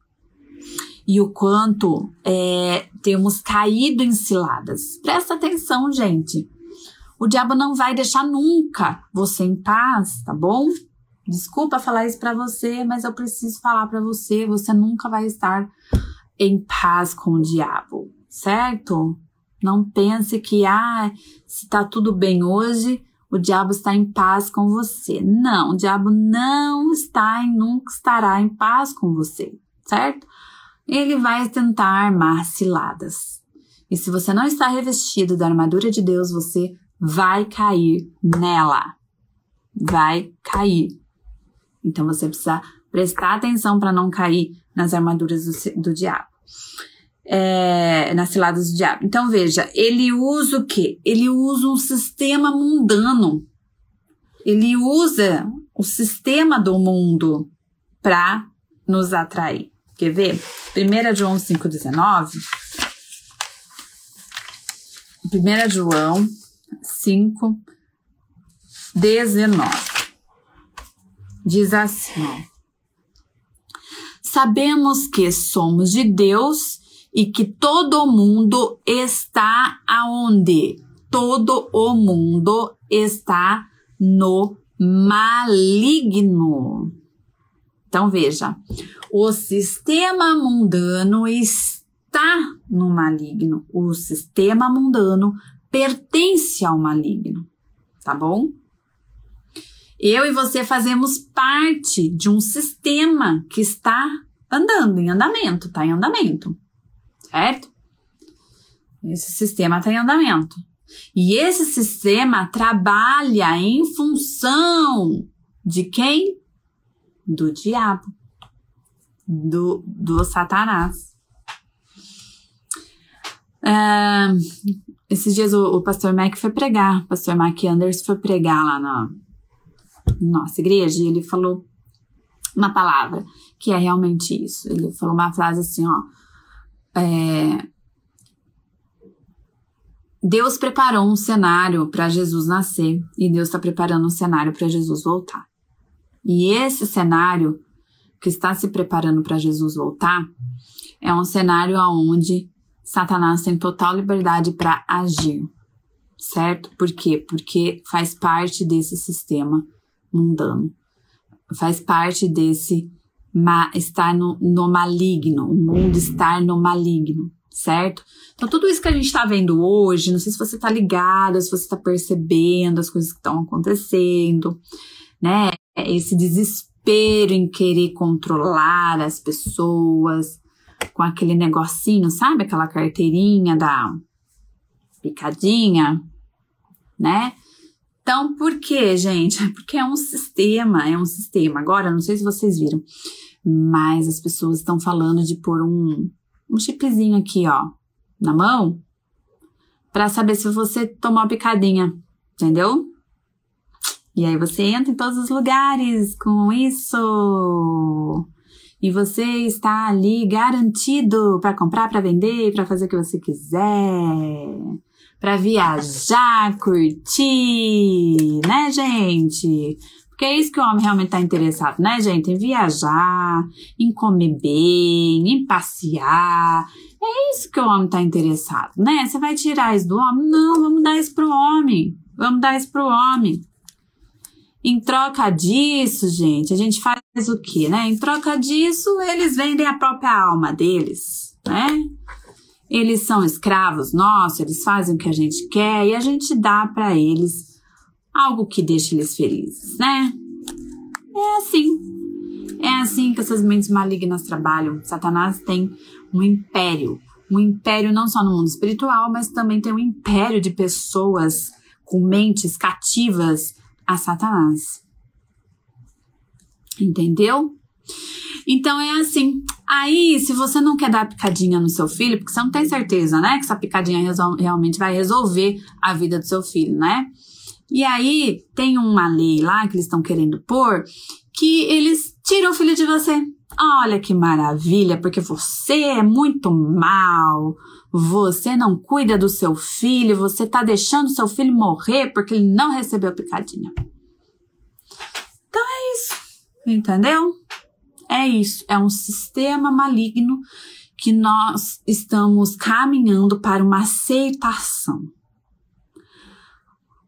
e o quanto é, temos caído em ciladas. Presta atenção, gente. O diabo não vai deixar nunca você em paz, tá bom? Desculpa falar isso para você, mas eu preciso falar para você, você nunca vai estar em paz com o diabo, certo? Não pense que ah, se tá tudo bem hoje, o diabo está em paz com você. Não, o diabo não está e nunca estará em paz com você, certo? Ele vai tentar armar ciladas. E se você não está revestido da armadura de Deus, você vai cair nela. Vai cair. Então você precisa prestar atenção para não cair nas armaduras do, do diabo. É, nas ciladas do diabo. Então veja, ele usa o que? Ele usa um sistema mundano. Ele usa o sistema do mundo para nos atrair. Quer ver? 1 João 5,19. 1 João 5, 19 diz assim: Sabemos que somos de Deus e que todo mundo está aonde? Todo o mundo está no maligno. Então veja, o sistema mundano está no maligno. O sistema mundano pertence ao maligno, tá bom? Eu e você fazemos parte de um sistema que está andando, em andamento, está em andamento, certo? Esse sistema está em andamento. E esse sistema trabalha em função de quem? Do diabo, do, do Satanás. Uh, esses dias o, o pastor Mac foi pregar, o pastor Mac Anders foi pregar lá na, nossa igreja e ele falou uma palavra que é realmente isso. Ele falou uma frase assim, ó. É, Deus preparou um cenário para Jesus nascer e Deus está preparando um cenário para Jesus voltar. E esse cenário que está se preparando para Jesus voltar é um cenário onde Satanás tem total liberdade para agir, certo? Por quê? Porque faz parte desse sistema mundano. Faz parte desse ma, estar no, no maligno, o mundo estar no maligno, certo? Então, tudo isso que a gente está vendo hoje, não sei se você está ligado, se você está percebendo as coisas que estão acontecendo, né? Esse desespero em querer controlar as pessoas com aquele negocinho, sabe? Aquela carteirinha da picadinha, né? Então, por quê, gente? Porque é um sistema, é um sistema. Agora, não sei se vocês viram, mas as pessoas estão falando de pôr um, um chipzinho aqui, ó, na mão, para saber se você tomou a picadinha, entendeu? E aí você entra em todos os lugares com isso. E você está ali garantido para comprar, para vender, para fazer o que você quiser para viajar, curtir, né, gente? Porque é isso que o homem realmente está interessado, né, gente? Em viajar, em comer bem, em passear. É isso que o homem está interessado, né? Você vai tirar isso do homem? Não, vamos dar isso pro homem. Vamos dar isso pro homem. Em troca disso, gente, a gente faz o quê, né? Em troca disso, eles vendem a própria alma deles, né? Eles são escravos nossos, eles fazem o que a gente quer e a gente dá para eles algo que deixe eles felizes, né? É assim. É assim que essas mentes malignas trabalham. Satanás tem um império, um império não só no mundo espiritual, mas também tem um império de pessoas com mentes cativas a Satanás. Entendeu? Então é assim. Aí, se você não quer dar picadinha no seu filho, porque você não tem certeza, né, que essa picadinha realmente vai resolver a vida do seu filho, né? E aí tem uma lei lá que eles estão querendo pôr que eles tiram o filho de você. Olha que maravilha, porque você é muito mal. Você não cuida do seu filho, você tá deixando seu filho morrer porque ele não recebeu picadinha. Então é isso. Entendeu? É isso. É um sistema maligno que nós estamos caminhando para uma aceitação.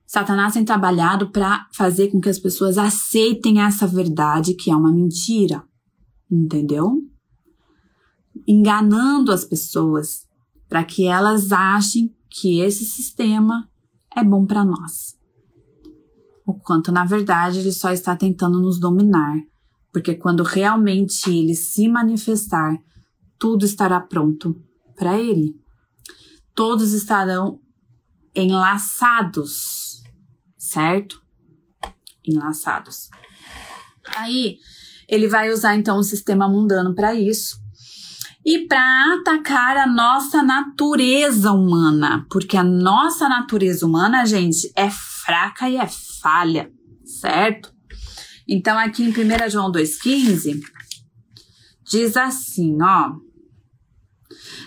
Satanás tem trabalhado para fazer com que as pessoas aceitem essa verdade que é uma mentira. Entendeu? Enganando as pessoas para que elas achem que esse sistema é bom para nós. O quanto, na verdade, ele só está tentando nos dominar, porque quando realmente ele se manifestar, tudo estará pronto para ele. Todos estarão enlaçados certo? Enlaçados. Aí ele vai usar então o sistema mundano para isso e para atacar a nossa natureza humana, porque a nossa natureza humana, gente, é fraca e é falha, certo? Então aqui em 1 João 2,15 diz assim, ó.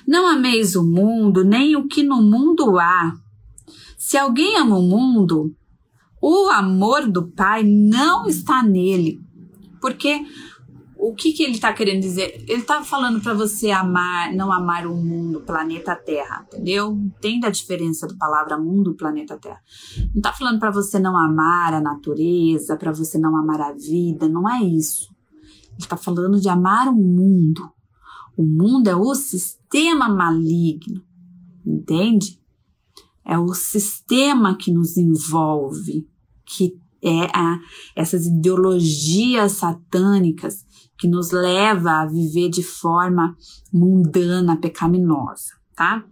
Não ameis o mundo, nem o que no mundo há. Se alguém ama o mundo, o amor do pai não está nele. Porque o que, que ele está querendo dizer? Ele está falando para você amar, não amar o mundo, o planeta Terra, entendeu? Entenda a diferença da palavra mundo planeta Terra. Não está falando para você não amar a natureza, para você não amar a vida, não é isso. Ele está falando de amar o mundo. O mundo é o sistema maligno, entende? é o sistema que nos envolve, que é a, essas ideologias satânicas que nos leva a viver de forma mundana, pecaminosa, tá?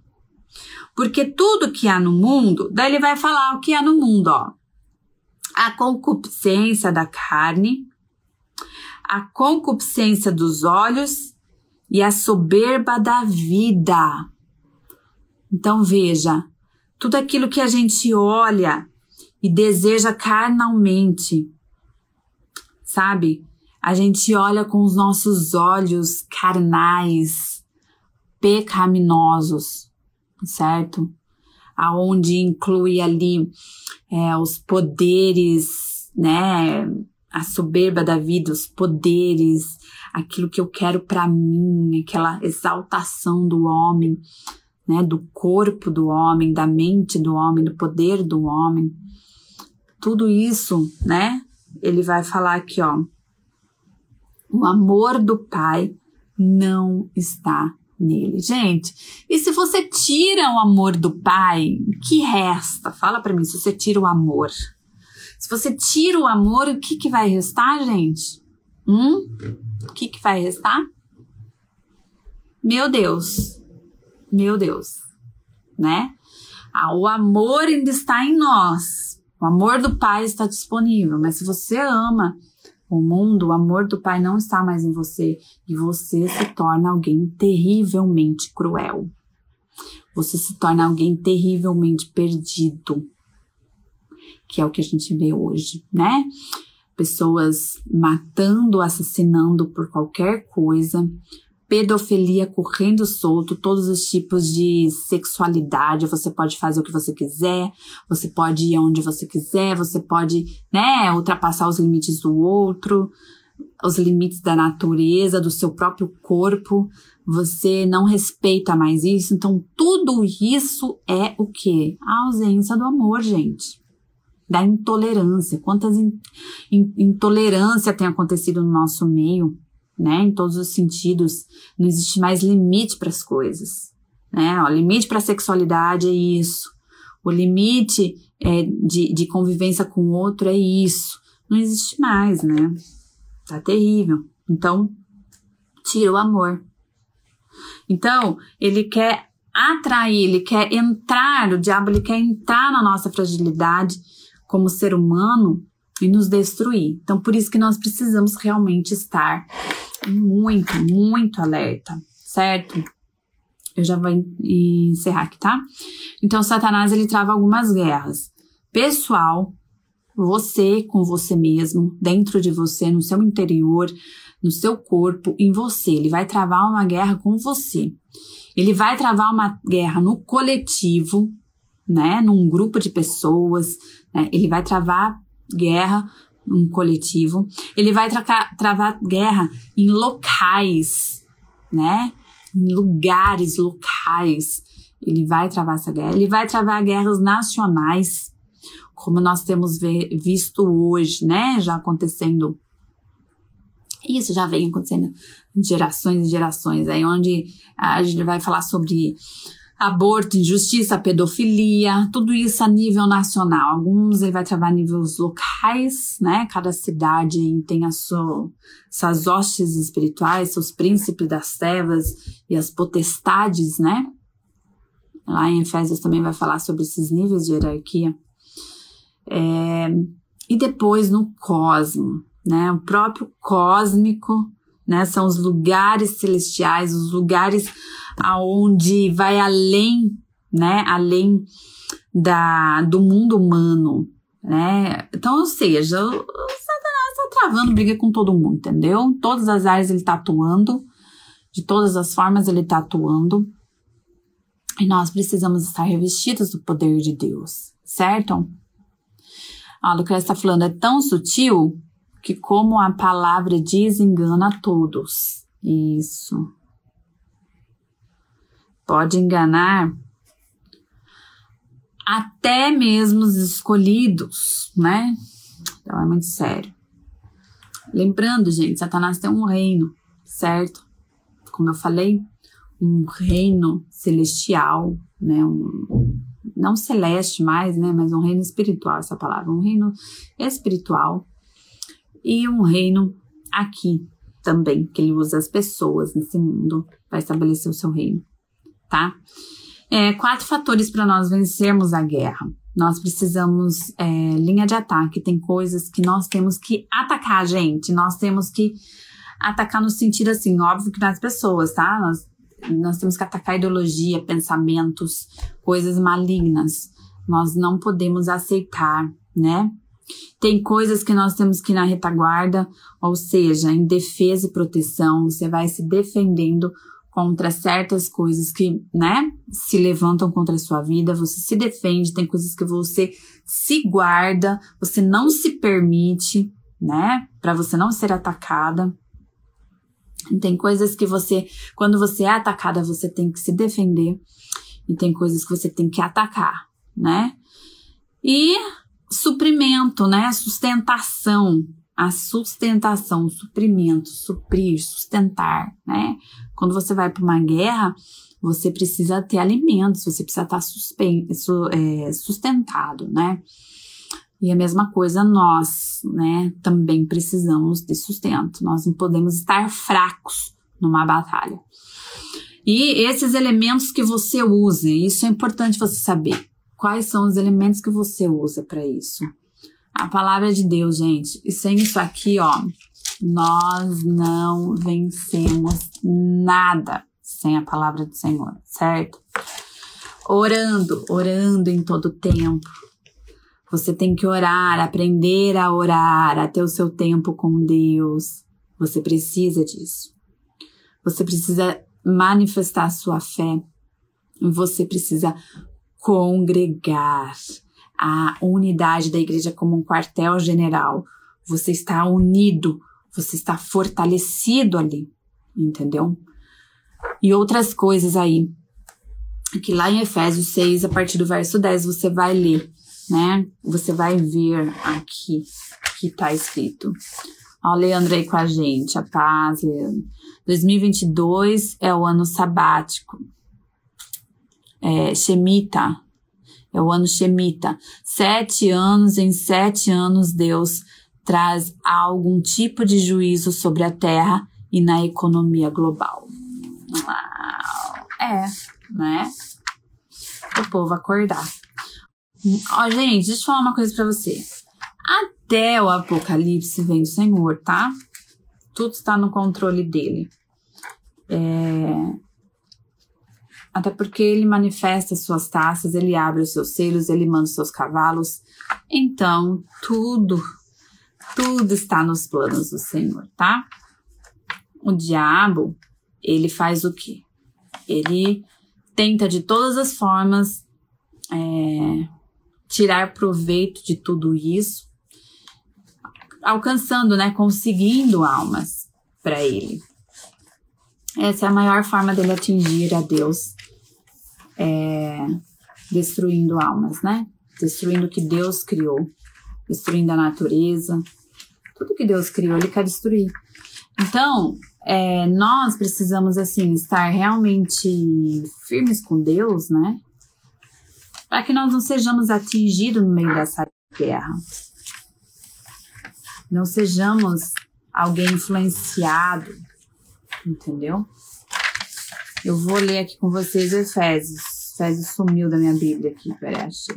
Porque tudo que há no mundo, daí ele vai falar o que há no mundo, ó. A concupiscência da carne, a concupiscência dos olhos e a soberba da vida. Então veja, tudo aquilo que a gente olha e deseja carnalmente, sabe? A gente olha com os nossos olhos carnais, pecaminosos, certo? Aonde inclui ali é, os poderes, né? A soberba da vida, os poderes, aquilo que eu quero para mim, aquela exaltação do homem, né, do corpo do homem, da mente do homem, do poder do homem. Tudo isso, né? Ele vai falar aqui, ó. O amor do pai não está nele. Gente, e se você tira o amor do pai, o que resta? Fala para mim, se você tira o amor. Se você tira o amor, o que, que vai restar, gente? Hum? O que, que vai restar? Meu Deus, meu Deus, né? Ah, o amor ainda está em nós. O amor do Pai está disponível, mas se você ama o mundo, o amor do Pai não está mais em você e você se torna alguém terrivelmente cruel. Você se torna alguém terrivelmente perdido, que é o que a gente vê hoje, né? Pessoas matando, assassinando por qualquer coisa, pedofilia correndo solto, todos os tipos de sexualidade, você pode fazer o que você quiser, você pode ir aonde você quiser, você pode, né, ultrapassar os limites do outro, os limites da natureza, do seu próprio corpo, você não respeita mais isso, então tudo isso é o que? A ausência do amor, gente. Da intolerância. Quantas in, in, intolerância tem acontecido no nosso meio? Né? Em todos os sentidos, não existe mais limite para as coisas, né? O limite para a sexualidade é isso. O limite é, de, de convivência com o outro é isso. Não existe mais, né? Tá terrível. Então, tira o amor. Então, ele quer atrair, ele quer entrar, o diabo ele quer entrar na nossa fragilidade como ser humano e nos destruir. Então, por isso que nós precisamos realmente estar muito, muito alerta, certo? Eu já vou encerrar aqui, tá? Então, Satanás ele trava algumas guerras. Pessoal, você com você mesmo, dentro de você, no seu interior, no seu corpo, em você. Ele vai travar uma guerra com você. Ele vai travar uma guerra no coletivo, né? Num grupo de pessoas. Né? Ele vai travar guerra num coletivo. Ele vai tra travar guerra em locais, né? Em lugares locais. Ele vai travar essa guerra. Ele vai travar guerras nacionais, como nós temos visto hoje, né? Já acontecendo isso já vem acontecendo gerações e gerações, aí onde a gente vai falar sobre aborto, injustiça, pedofilia, tudo isso a nível nacional. Alguns ele vai trabalhar a níveis locais, né? Cada cidade tem as sua, suas hostes espirituais, seus príncipes das trevas e as potestades, né? Lá em Efésios também vai falar sobre esses níveis de hierarquia. É, e depois no cosmo, né? O próprio cósmico, né? São os lugares celestiais, os lugares aonde vai além, né? Além da, do mundo humano, né? Então, ou seja, o, Satanás está travando briga com todo mundo, entendeu? Em todas as áreas ele está atuando, de todas as formas ele está atuando. E nós precisamos estar revestidos do poder de Deus, certo? A Lucrécia está falando, é tão sutil que, como a palavra diz, engana todos. Isso. Pode enganar até mesmo os escolhidos, né? Então é muito sério. Lembrando, gente, Satanás tem um reino, certo? Como eu falei, um reino celestial, né? Um, não celeste mais, né? Mas um reino espiritual, essa palavra, um reino espiritual e um reino aqui também, que ele usa as pessoas nesse mundo para estabelecer o seu reino, tá? É, quatro fatores para nós vencermos a guerra. Nós precisamos é, linha de ataque. Tem coisas que nós temos que atacar, gente. Nós temos que atacar no sentido assim, óbvio que nas pessoas, tá? Nós, nós temos que atacar ideologia, pensamentos, coisas malignas. Nós não podemos aceitar, né? Tem coisas que nós temos que ir na retaguarda, ou seja, em defesa e proteção, você vai se defendendo contra certas coisas que, né, se levantam contra a sua vida, você se defende, tem coisas que você se guarda, você não se permite, né, para você não ser atacada. Tem coisas que você, quando você é atacada, você tem que se defender, e tem coisas que você tem que atacar, né? E suprimento, né? Sustentação, a sustentação, suprimento, suprir, sustentar, né? Quando você vai para uma guerra, você precisa ter alimentos, você precisa estar suspenso, é, sustentado, né? E a mesma coisa nós, né? Também precisamos de sustento. Nós não podemos estar fracos numa batalha. E esses elementos que você usa, isso é importante você saber. Quais são os elementos que você usa para isso? A palavra de Deus, gente. E sem isso aqui, ó, nós não vencemos nada sem a palavra do Senhor, certo? Orando, orando em todo tempo. Você tem que orar, aprender a orar, a ter o seu tempo com Deus. Você precisa disso. Você precisa manifestar a sua fé. Você precisa congregar, a unidade da igreja como um quartel-general. Você está unido, você está fortalecido ali, entendeu? E outras coisas aí, que lá em Efésios 6, a partir do verso 10, você vai ler, né? Você vai ver aqui que está escrito. Ó, Leandro aí com a gente, a paz, Leandro. 2022 é o ano sabático é, Shemita, é o ano Shemita. Sete anos, em sete anos, Deus traz algum tipo de juízo sobre a terra e na economia global. Uau. É, né? O povo acordar. Ó, gente, deixa eu falar uma coisa para você. Até o apocalipse vem do Senhor, tá? Tudo está no controle dele. É... Até porque ele manifesta suas taças, ele abre os seus selos, ele manda os seus cavalos. Então, tudo, tudo está nos planos do Senhor, tá? O diabo, ele faz o quê? Ele tenta de todas as formas é, tirar proveito de tudo isso, alcançando, né, conseguindo almas para ele. Essa é a maior forma dele atingir a Deus, é, destruindo almas, né? Destruindo o que Deus criou, destruindo a natureza, tudo que Deus criou, ele quer destruir. Então, é, nós precisamos, assim, estar realmente firmes com Deus, né? Para que nós não sejamos atingidos no meio dessa guerra. Não sejamos alguém influenciado, entendeu? Eu vou ler aqui com vocês Efésios. Efésios sumiu da minha Bíblia aqui, peraí, achei.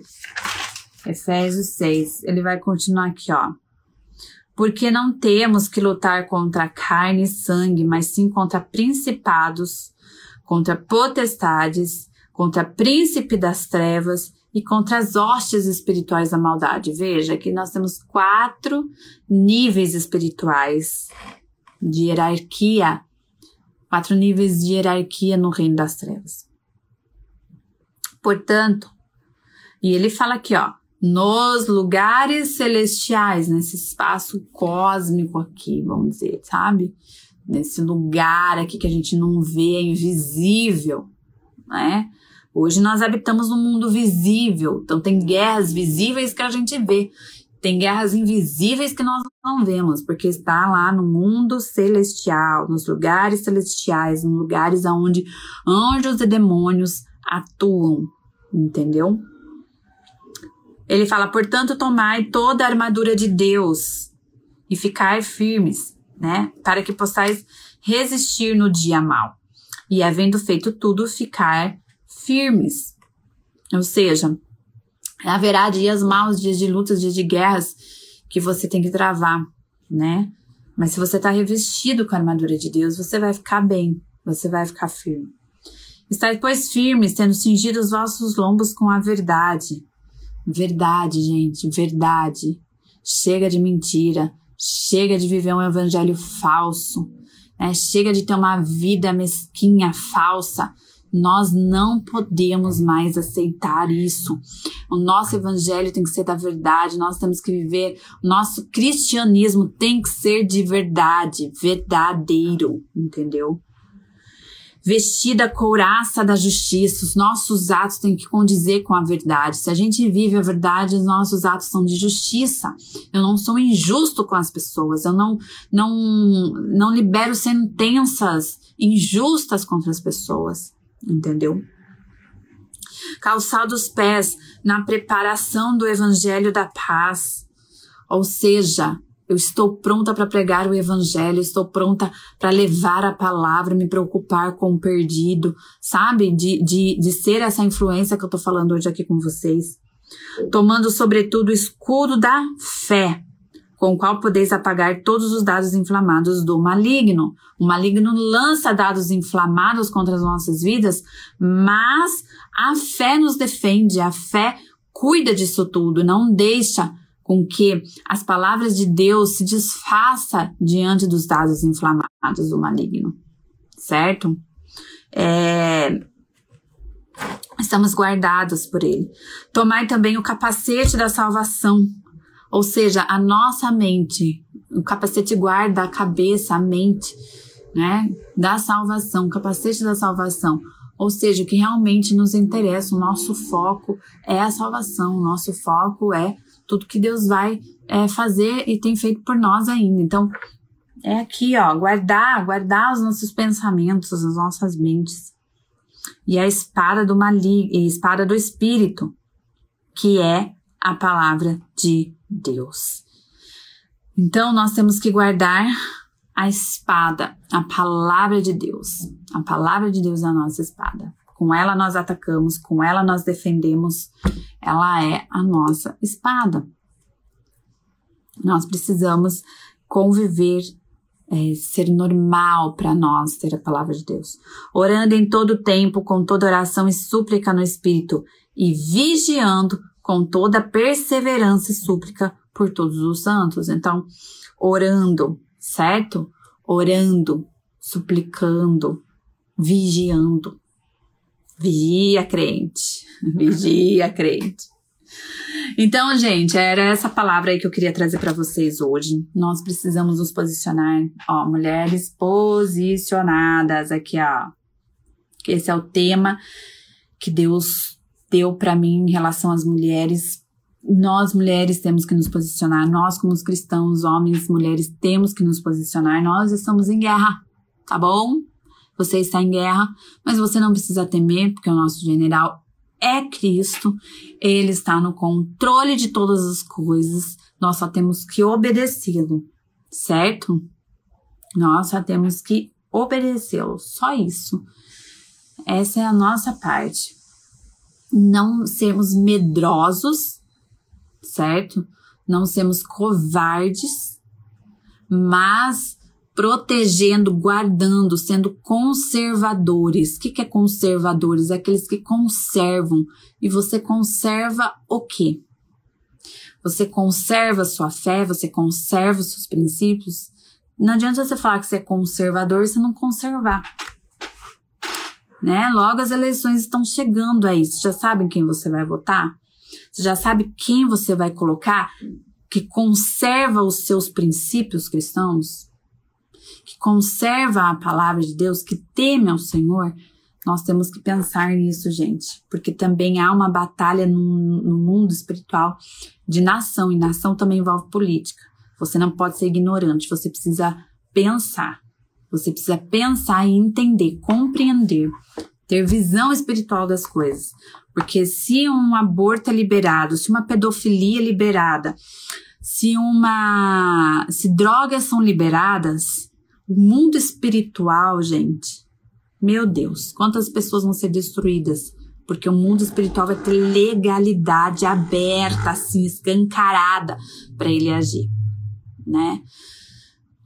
Efésios 6. Ele vai continuar aqui, ó porque não temos que lutar contra carne e sangue, mas sim contra principados, contra potestades, contra príncipe das trevas e contra as hostes espirituais da maldade. Veja que nós temos quatro níveis espirituais de hierarquia, quatro níveis de hierarquia no reino das trevas. Portanto, e ele fala aqui, ó, nos lugares celestiais, nesse espaço cósmico aqui, vamos dizer, sabe? Nesse lugar aqui que a gente não vê, é invisível, né? Hoje nós habitamos no mundo visível, então tem guerras visíveis que a gente vê, tem guerras invisíveis que nós não vemos, porque está lá no mundo celestial, nos lugares celestiais, nos lugares onde anjos e demônios atuam, entendeu? Ele fala, portanto, tomai toda a armadura de Deus e ficar firmes, né? Para que possais resistir no dia mal. E havendo feito tudo, ficar firmes. Ou seja, haverá dias maus, dias de lutas, dias de guerras que você tem que travar, né? Mas se você está revestido com a armadura de Deus, você vai ficar bem, você vai ficar firme. Estai, pois, firmes, tendo cingido os vossos lombos com a verdade Verdade, gente, verdade. Chega de mentira, chega de viver um evangelho falso, né? chega de ter uma vida mesquinha, falsa. Nós não podemos mais aceitar isso. O nosso evangelho tem que ser da verdade, nós temos que viver, o nosso cristianismo tem que ser de verdade, verdadeiro, entendeu? vestida a couraça da justiça, os nossos atos têm que condizer com a verdade. Se a gente vive a verdade, os nossos atos são de justiça. Eu não sou injusto com as pessoas, eu não, não, não libero sentenças injustas contra as pessoas, entendeu? Calçar os pés na preparação do evangelho da paz, ou seja, eu estou pronta para pregar o evangelho, estou pronta para levar a palavra, me preocupar com o perdido, sabe? De, de, de ser essa influência que eu estou falando hoje aqui com vocês. Tomando, sobretudo, o escudo da fé, com o qual podeis apagar todos os dados inflamados do maligno. O maligno lança dados inflamados contra as nossas vidas, mas a fé nos defende, a fé cuida disso tudo, não deixa com que as palavras de Deus se desfaça diante dos dados inflamados do maligno, certo? É, estamos guardados por ele. Tomai também o capacete da salvação, ou seja, a nossa mente. O capacete guarda a cabeça, a mente, né? Da salvação, o capacete da salvação. Ou seja, o que realmente nos interessa, o nosso foco é a salvação, o nosso foco é tudo que Deus vai é, fazer e tem feito por nós ainda. Então, é aqui, ó, guardar, guardar os nossos pensamentos, as nossas mentes. E a espada do maligno, espada do espírito, que é a palavra de Deus. Então, nós temos que guardar a espada, a palavra de Deus. A palavra de Deus é a nossa espada. com ela nós atacamos, com ela nós defendemos. Ela é a nossa espada. Nós precisamos conviver, é, ser normal para nós ter a palavra de Deus. Orando em todo tempo, com toda oração e súplica no Espírito, e vigiando com toda perseverança e súplica por todos os santos. Então, orando, certo? Orando, suplicando, vigiando. Vigia, crente. Vigia, crente. Então, gente, era essa palavra aí que eu queria trazer para vocês hoje. Nós precisamos nos posicionar, ó, mulheres posicionadas aqui, ó. Esse é o tema que Deus deu para mim em relação às mulheres. Nós mulheres temos que nos posicionar, nós como cristãos, homens, mulheres temos que nos posicionar. Nós estamos em guerra, tá bom? Você está em guerra, mas você não precisa temer, porque o nosso general é Cristo, ele está no controle de todas as coisas, nós só temos que obedecê-lo, certo? Nós só temos que obedecê-lo, só isso. Essa é a nossa parte. Não sermos medrosos, certo? Não sermos covardes, mas protegendo, guardando, sendo conservadores. O que, é conservadores? É aqueles que conservam. E você conserva o quê? Você conserva sua fé, você conserva os seus princípios. Não adianta você falar que você é conservador e você não conservar. Né? Logo as eleições estão chegando aí. Você já sabe quem você vai votar? Você já sabe quem você vai colocar que conserva os seus princípios cristãos? que conserva a palavra de Deus, que teme ao Senhor, nós temos que pensar nisso, gente, porque também há uma batalha no, no mundo espiritual de nação, e nação também envolve política. Você não pode ser ignorante, você precisa pensar. Você precisa pensar e entender, compreender, ter visão espiritual das coisas. Porque se um aborto é liberado, se uma pedofilia é liberada, se uma se drogas são liberadas, o mundo espiritual, gente, meu Deus, quantas pessoas vão ser destruídas? Porque o mundo espiritual vai ter legalidade aberta, assim, escancarada para ele agir, né?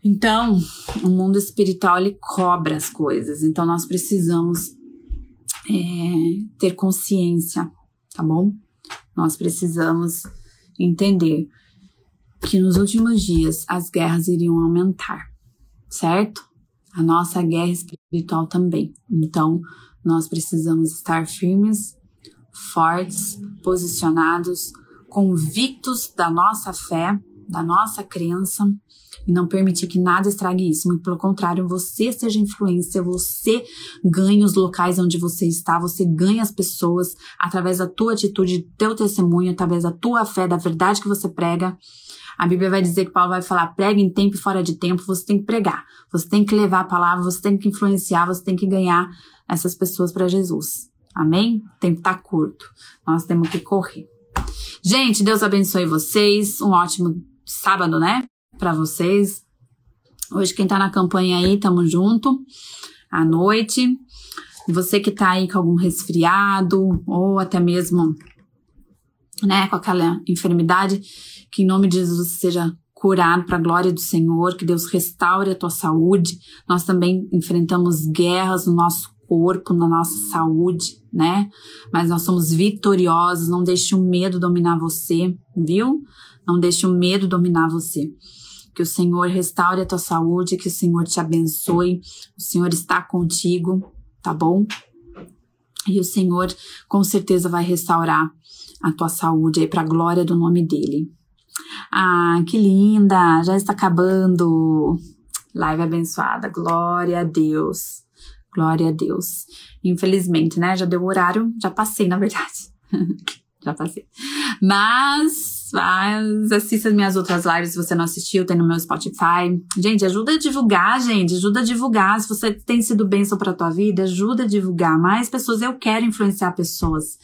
Então, o mundo espiritual ele cobra as coisas. Então, nós precisamos é, ter consciência, tá bom? Nós precisamos entender que nos últimos dias as guerras iriam aumentar certo? A nossa guerra espiritual também. Então, nós precisamos estar firmes, fortes, posicionados, convictos da nossa fé, da nossa crença e não permitir que nada estrague isso. Muito pelo contrário, você seja influência, você ganhe os locais onde você está, você ganha as pessoas através da tua atitude, do teu testemunho, através da tua fé, da verdade que você prega. A Bíblia vai dizer que Paulo vai falar: prega em tempo e fora de tempo, você tem que pregar, você tem que levar a palavra, você tem que influenciar, você tem que ganhar essas pessoas para Jesus. Amém? O tempo tá curto. Nós temos que correr. Gente, Deus abençoe vocês. Um ótimo sábado, né? Para vocês. Hoje, quem tá na campanha aí, tamo junto. À noite. Você que tá aí com algum resfriado ou até mesmo, né, com aquela enfermidade, que em nome de Jesus seja curado para a glória do Senhor, que Deus restaure a tua saúde. Nós também enfrentamos guerras no nosso corpo, na nossa saúde, né? Mas nós somos vitoriosos, não deixe o medo dominar você, viu? Não deixe o medo dominar você. Que o Senhor restaure a tua saúde, que o Senhor te abençoe. O Senhor está contigo, tá bom? E o Senhor com certeza vai restaurar a tua saúde aí para a glória do nome dele. Ah, que linda! Já está acabando. Live abençoada. Glória a Deus. Glória a Deus. Infelizmente, né? Já deu o horário. Já passei, na verdade. já passei. Mas, assista as minhas outras lives se você não assistiu, tem no meu Spotify. Gente, ajuda a divulgar, gente. Ajuda a divulgar. Se você tem sido bênção para tua vida, ajuda a divulgar. Mais pessoas. Eu quero influenciar pessoas.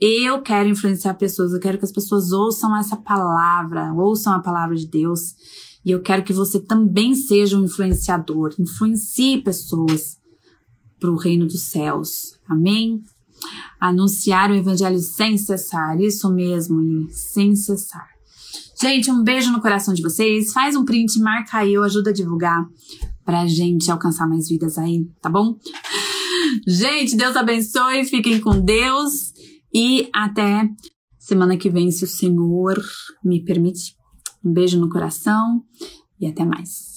Eu quero influenciar pessoas, eu quero que as pessoas ouçam essa palavra, ouçam a palavra de Deus. E eu quero que você também seja um influenciador, influencie pessoas. para o reino dos céus. Amém? Anunciar o evangelho sem cessar. Isso mesmo, sem cessar. Gente, um beijo no coração de vocês. Faz um print, marca eu, ajuda a divulgar pra gente alcançar mais vidas aí, tá bom? Gente, Deus abençoe, fiquem com Deus e até semana que vem, se o Senhor me permitir. Um beijo no coração e até mais.